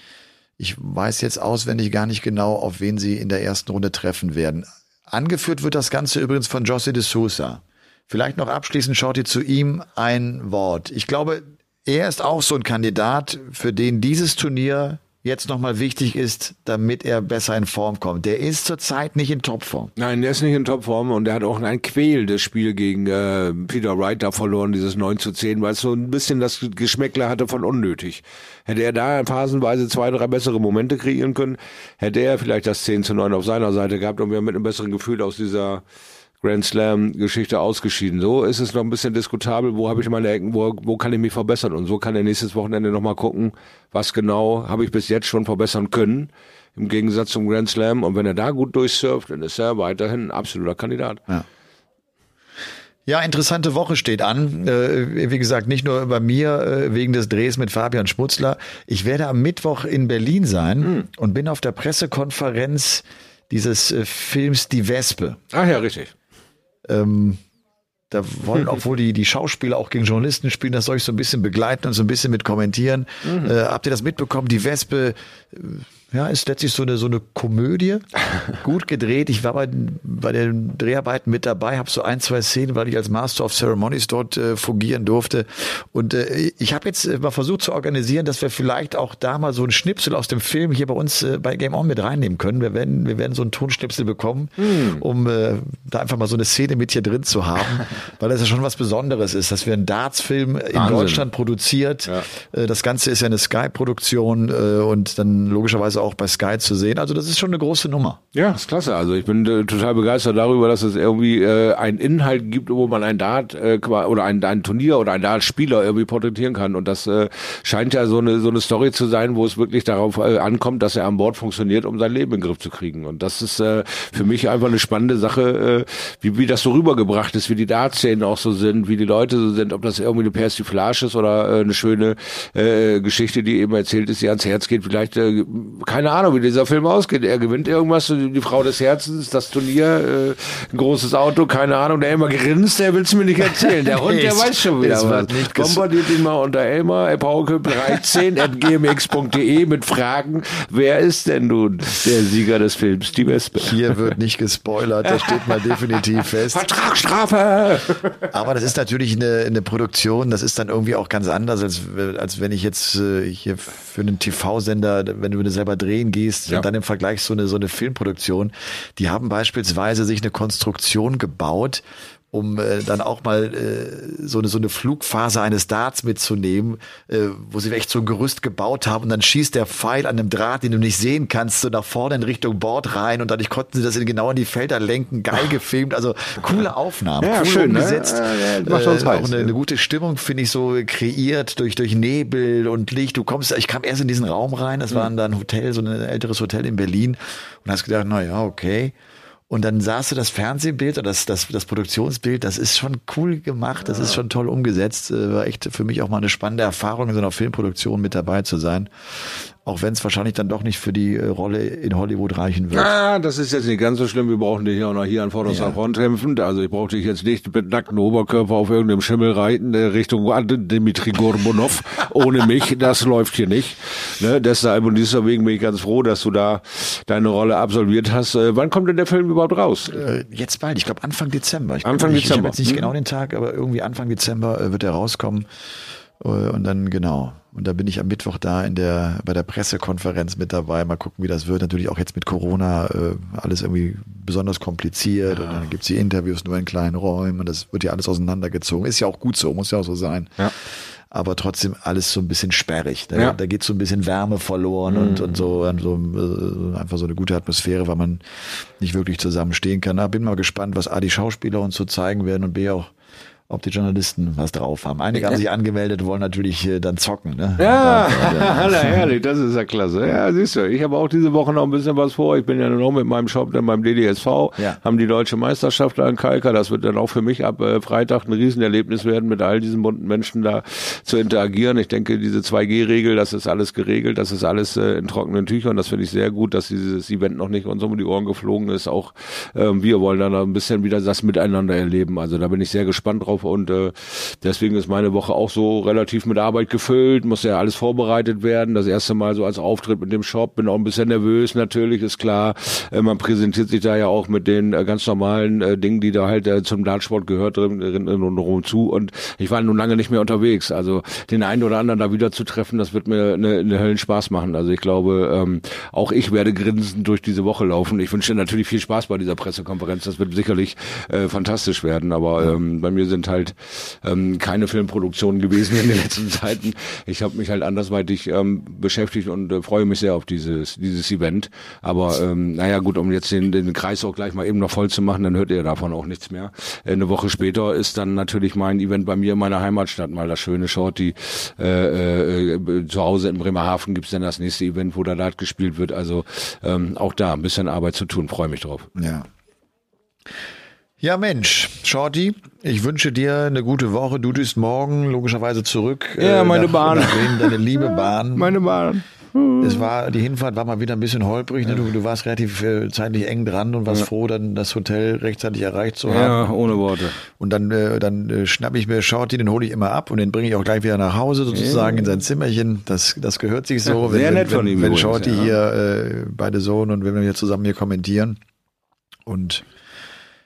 Ich weiß jetzt auswendig gar nicht genau, auf wen sie in der ersten Runde treffen werden. Angeführt wird das Ganze übrigens von José de Sousa. Vielleicht noch abschließend, Shorty, zu ihm ein Wort. Ich glaube, er ist auch so ein Kandidat, für den dieses Turnier jetzt nochmal wichtig ist, damit er besser in Form kommt. Der ist zurzeit nicht in Topform. Nein, der ist nicht in Topform und er hat auch ein quälendes Spiel gegen äh, Peter Wright da verloren, dieses 9 zu 10, weil es so ein bisschen das Geschmäckler hatte von unnötig. Hätte er da phasenweise zwei, drei bessere Momente kreieren können, hätte er vielleicht das 10 zu 9 auf seiner Seite gehabt und wir mit einem besseren Gefühl aus dieser Grand Slam-Geschichte ausgeschieden. So ist es noch ein bisschen diskutabel, wo habe ich meine Ecken, wo, wo kann ich mich verbessern? Und so kann er nächstes Wochenende nochmal gucken, was genau habe ich bis jetzt schon verbessern können, im Gegensatz zum Grand Slam. Und wenn er da gut durchsurft, dann ist er weiterhin ein absoluter Kandidat. Ja. Ja, interessante Woche steht an. Äh, wie gesagt, nicht nur bei mir äh, wegen des Drehs mit Fabian Schmutzler. Ich werde am Mittwoch in Berlin sein hm. und bin auf der Pressekonferenz dieses äh, Films Die Wespe. Ach ja, richtig. Ähm, da wollen, obwohl die, die Schauspieler auch gegen Journalisten spielen, das soll ich so ein bisschen begleiten und so ein bisschen mit kommentieren. Mhm. Äh, habt ihr das mitbekommen? Die Wespe, äh, Ja, ist letztlich so eine, so eine Komödie. Gut gedreht. Ich war bei, bei den Dreharbeiten mit dabei, habe so ein, zwei Szenen, weil ich als Master of Ceremonies dort äh, fungieren durfte. Und äh, ich habe jetzt äh, mal versucht zu organisieren, dass wir vielleicht auch da mal so ein Schnipsel aus dem Film hier bei uns äh, bei Game On mit reinnehmen können. Wir werden, wir werden so einen Tonschnipsel bekommen, hm. um äh, da einfach mal so eine Szene mit hier drin zu haben, weil das ja schon was Besonderes ist, dass wir einen Darts-Film in Deutschland produziert. Ja. Äh, das Ganze ist ja eine Sky-Produktion äh, und dann logischerweise auch bei Sky zu sehen. Also das ist schon eine große Nummer. Ja, ist klasse. Also ich bin äh, total begeistert darüber, dass es irgendwie äh, einen Inhalt gibt, wo man ein Dart äh, oder ein, ein Turnier oder ein Dart-Spieler irgendwie porträtieren kann. Und das äh, scheint ja so eine so eine Story zu sein, wo es wirklich darauf äh, ankommt, dass er an Bord funktioniert, um sein Leben in den Griff zu kriegen. Und das ist äh, für mich einfach eine spannende Sache, äh, wie, wie das so rübergebracht ist, wie die Dart-Szenen auch so sind, wie die Leute so sind, ob das irgendwie eine Persiflage ist oder äh, eine schöne äh, Geschichte, die eben erzählt ist, die ans Herz geht. Vielleicht, äh, keine Ahnung, wie dieser Film ausgeht. Er gewinnt irgendwas, die Frau des Herzens, das Turnier, äh, ein großes Auto, keine Ahnung. Der immer grinst, der will es mir nicht erzählen. Der Hund, der weiß schon wieder was. Bombardiert ihn mal unter Elmar, Pauke 13 at gmx.de mit Fragen, wer ist denn nun der Sieger des Films, die Wespe? Hier wird nicht gespoilert, das steht mal definitiv fest. Vertragsstrafe! Aber das ist natürlich eine, eine Produktion, das ist dann irgendwie auch ganz anders, als, als wenn ich jetzt äh, hier für einen TV-Sender, wenn du selber drehen gehst ja. und dann im Vergleich so eine, so eine Filmproduktion, die haben beispielsweise sich eine Konstruktion gebaut, um äh, dann auch mal äh, so eine so eine Flugphase eines Darts mitzunehmen, äh, wo sie echt so ein Gerüst gebaut haben und dann schießt der Pfeil an einem Draht, den du nicht sehen kannst, so nach vorne in Richtung Bord rein und dadurch konnten sie das in, genau in die Felder lenken, geil gefilmt, also coole Aufnahmen, ja, cool schön, ne? umgesetzt, ne? ja, ja, äh, heiß, auch eine, eine gute Stimmung finde ich so kreiert durch durch Nebel und Licht. Du kommst, ich kam erst in diesen Raum rein, das mhm. war dann ein Hotel, so ein älteres Hotel in Berlin und hast gedacht, na ja, okay und dann sahst du das Fernsehbild oder das, das, das Produktionsbild, das ist schon cool gemacht, das ja. ist schon toll umgesetzt. Äh, war echt für mich auch mal eine spannende Erfahrung, in so einer Filmproduktion mit dabei zu sein. Auch wenn es wahrscheinlich dann doch nicht für die äh, Rolle in Hollywood reichen wird. Ah, das ist jetzt nicht ganz so schlimm. Wir brauchen dich ja auch noch hier an vorderster ja. Front kämpfen. Also ich brauche dich jetzt nicht mit nacktem Oberkörper auf irgendeinem Schimmel reiten äh, Richtung Dimitri Gorbunov. Ohne mich, das läuft hier nicht. Ne? Deshalb und deswegen bin ich ganz froh, dass du da deine Rolle absolviert hast. Äh, wann kommt denn der Film überhaupt raus? Äh, jetzt bald. Ich glaube Anfang Dezember. Ich Anfang nicht, Dezember. Ich habe jetzt nicht mhm. genau den Tag, aber irgendwie Anfang Dezember wird er rauskommen. Und dann genau. Und da bin ich am Mittwoch da in der, bei der Pressekonferenz mit dabei. Mal gucken, wie das wird. Natürlich auch jetzt mit Corona äh, alles irgendwie besonders kompliziert. Ja. Und dann gibt's die Interviews nur in kleinen Räumen. Und das wird ja alles auseinandergezogen. Ist ja auch gut so, muss ja auch so sein. Ja. Aber trotzdem alles so ein bisschen sperrig. Da, ja. da geht so ein bisschen Wärme verloren mhm. und, und so, und so äh, einfach so eine gute Atmosphäre, weil man nicht wirklich zusammenstehen kann. Da bin mal gespannt, was A, die Schauspieler uns so zeigen werden und B auch ob die Journalisten was drauf haben. Einige haben sich angemeldet und wollen natürlich äh, dann zocken. Ne? Ja, ja, ja. herrlich, das ist ja klasse. Ja, siehst du, ich habe auch diese Woche noch ein bisschen was vor. Ich bin ja noch mit meinem Shop dann beim DDSV, ja. haben die deutsche Meisterschaft da in Kalka. Das wird dann auch für mich ab äh, Freitag ein Riesenerlebnis werden, mit all diesen bunten Menschen da zu interagieren. Ich denke, diese 2G-Regel, das ist alles geregelt, das ist alles äh, in trockenen Tüchern. Das finde ich sehr gut, dass dieses Event noch nicht uns um die Ohren geflogen ist. Auch ähm, wir wollen dann ein bisschen wieder das Miteinander erleben. Also da bin ich sehr gespannt drauf und äh, deswegen ist meine Woche auch so relativ mit Arbeit gefüllt, muss ja alles vorbereitet werden. Das erste Mal so als Auftritt mit dem Shop, bin auch ein bisschen nervös natürlich, ist klar. Äh, man präsentiert sich da ja auch mit den äh, ganz normalen äh, Dingen, die da halt äh, zum Dartsport gehört drin, drin und rum zu und ich war nun lange nicht mehr unterwegs. Also den einen oder anderen da wieder zu treffen, das wird mir eine, eine Höllen Spaß machen. Also ich glaube, ähm, auch ich werde grinsend durch diese Woche laufen. Ich wünsche natürlich viel Spaß bei dieser Pressekonferenz. Das wird sicherlich äh, fantastisch werden. Aber ähm, bei mir sind halt ähm, keine Filmproduktionen gewesen in den letzten Zeiten. Ich habe mich halt andersweitig ähm, beschäftigt und äh, freue mich sehr auf dieses dieses Event. Aber ähm, naja gut, um jetzt den, den Kreis auch gleich mal eben noch voll zu machen, dann hört ihr davon auch nichts mehr. Äh, eine Woche später ist dann natürlich mein Event bei mir in meiner Heimatstadt mal das schöne Shorty. Äh, äh, zu Hause in Bremerhaven gibt's dann das nächste Event, wo da Dart gespielt wird. Also ähm, auch da ein bisschen Arbeit zu tun. Freue mich drauf. Ja. Ja, Mensch, Shorty, ich wünsche dir eine gute Woche. Du düst morgen logischerweise zurück. Ja, äh, meine nach, Bahn. Nach deine liebe Bahn. Meine Bahn. Es war, die Hinfahrt war mal wieder ein bisschen holprig. Ne? Du, du warst relativ äh, zeitlich eng dran und warst ja. froh, dann das Hotel rechtzeitig erreicht zu haben. Ja, ohne Worte. Und dann, äh, dann äh, schnapp ich mir Shorty, den hole ich immer ab und den bringe ich auch gleich wieder nach Hause sozusagen ja. in sein Zimmerchen. Das, das gehört sich so. Ja, sehr wenn, nett wenn, von ihm. Wenn Shorty ja. hier äh, beide Sohn und wenn wir hier zusammen hier kommentieren. Und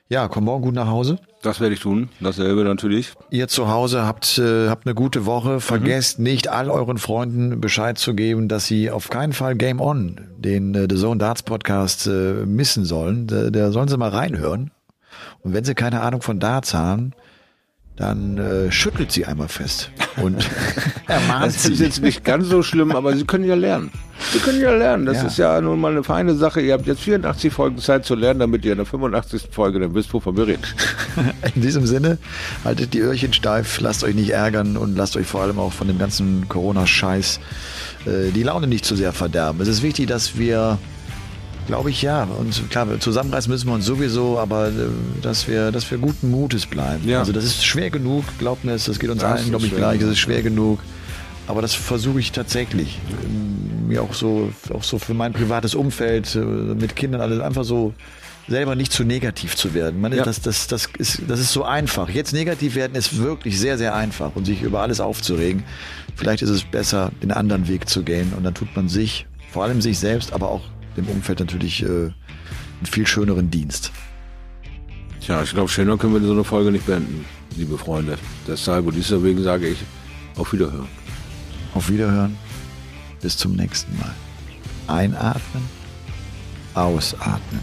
ja, komm morgen gut nach Hause. Das werde ich tun. Dasselbe natürlich. Ihr zu Hause habt, äh, habt eine gute Woche. Vergesst mhm. nicht, all euren Freunden Bescheid zu geben, dass sie auf keinen Fall Game On, den äh, The Zone Darts Podcast, äh, missen sollen. Da, da sollen sie mal reinhören. Und wenn sie keine Ahnung von Darts haben, dann äh, schüttelt sie einmal fest und ermahnt das sie. Das ist jetzt nicht ganz so schlimm, aber sie können ja lernen. Sie können ja lernen. Das ja. ist ja nun mal eine feine Sache. Ihr habt jetzt 84 Folgen Zeit zu lernen, damit ihr in der 85. Folge dann wisst, wovon wir reden. In diesem Sinne, haltet die Öhrchen steif, lasst euch nicht ärgern und lasst euch vor allem auch von dem ganzen Corona-Scheiß äh, die Laune nicht zu sehr verderben. Es ist wichtig, dass wir Glaube ich ja. Und klar, zusammenreißen müssen wir uns sowieso, aber äh, dass wir, dass wir guten Mutes bleiben. Ja. Also das ist schwer genug, glaubt mir es, das geht uns das allen, glaube ich, gleich. Es ist schwer genug. Aber das versuche ich tatsächlich. Ähm, mir auch so, auch so für mein privates Umfeld, äh, mit Kindern, alles einfach so selber nicht zu negativ zu werden. Man, ja. das, das, das, ist, das ist so einfach. Jetzt negativ werden ist wirklich sehr, sehr einfach und sich über alles aufzuregen. Vielleicht ist es besser, den anderen Weg zu gehen und dann tut man sich, vor allem sich selbst, aber auch dem Umfeld natürlich äh, einen viel schöneren Dienst. Tja, ich glaube, schöner können wir so eine Folge nicht beenden, liebe Freunde. Deshalb und deswegen sage ich auf Wiederhören. Auf Wiederhören. Bis zum nächsten Mal. Einatmen, ausatmen.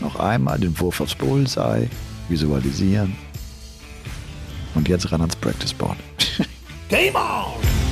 Noch einmal den Wurf aufs Bullseye, visualisieren. Und jetzt ran ans Practice Board. Game on!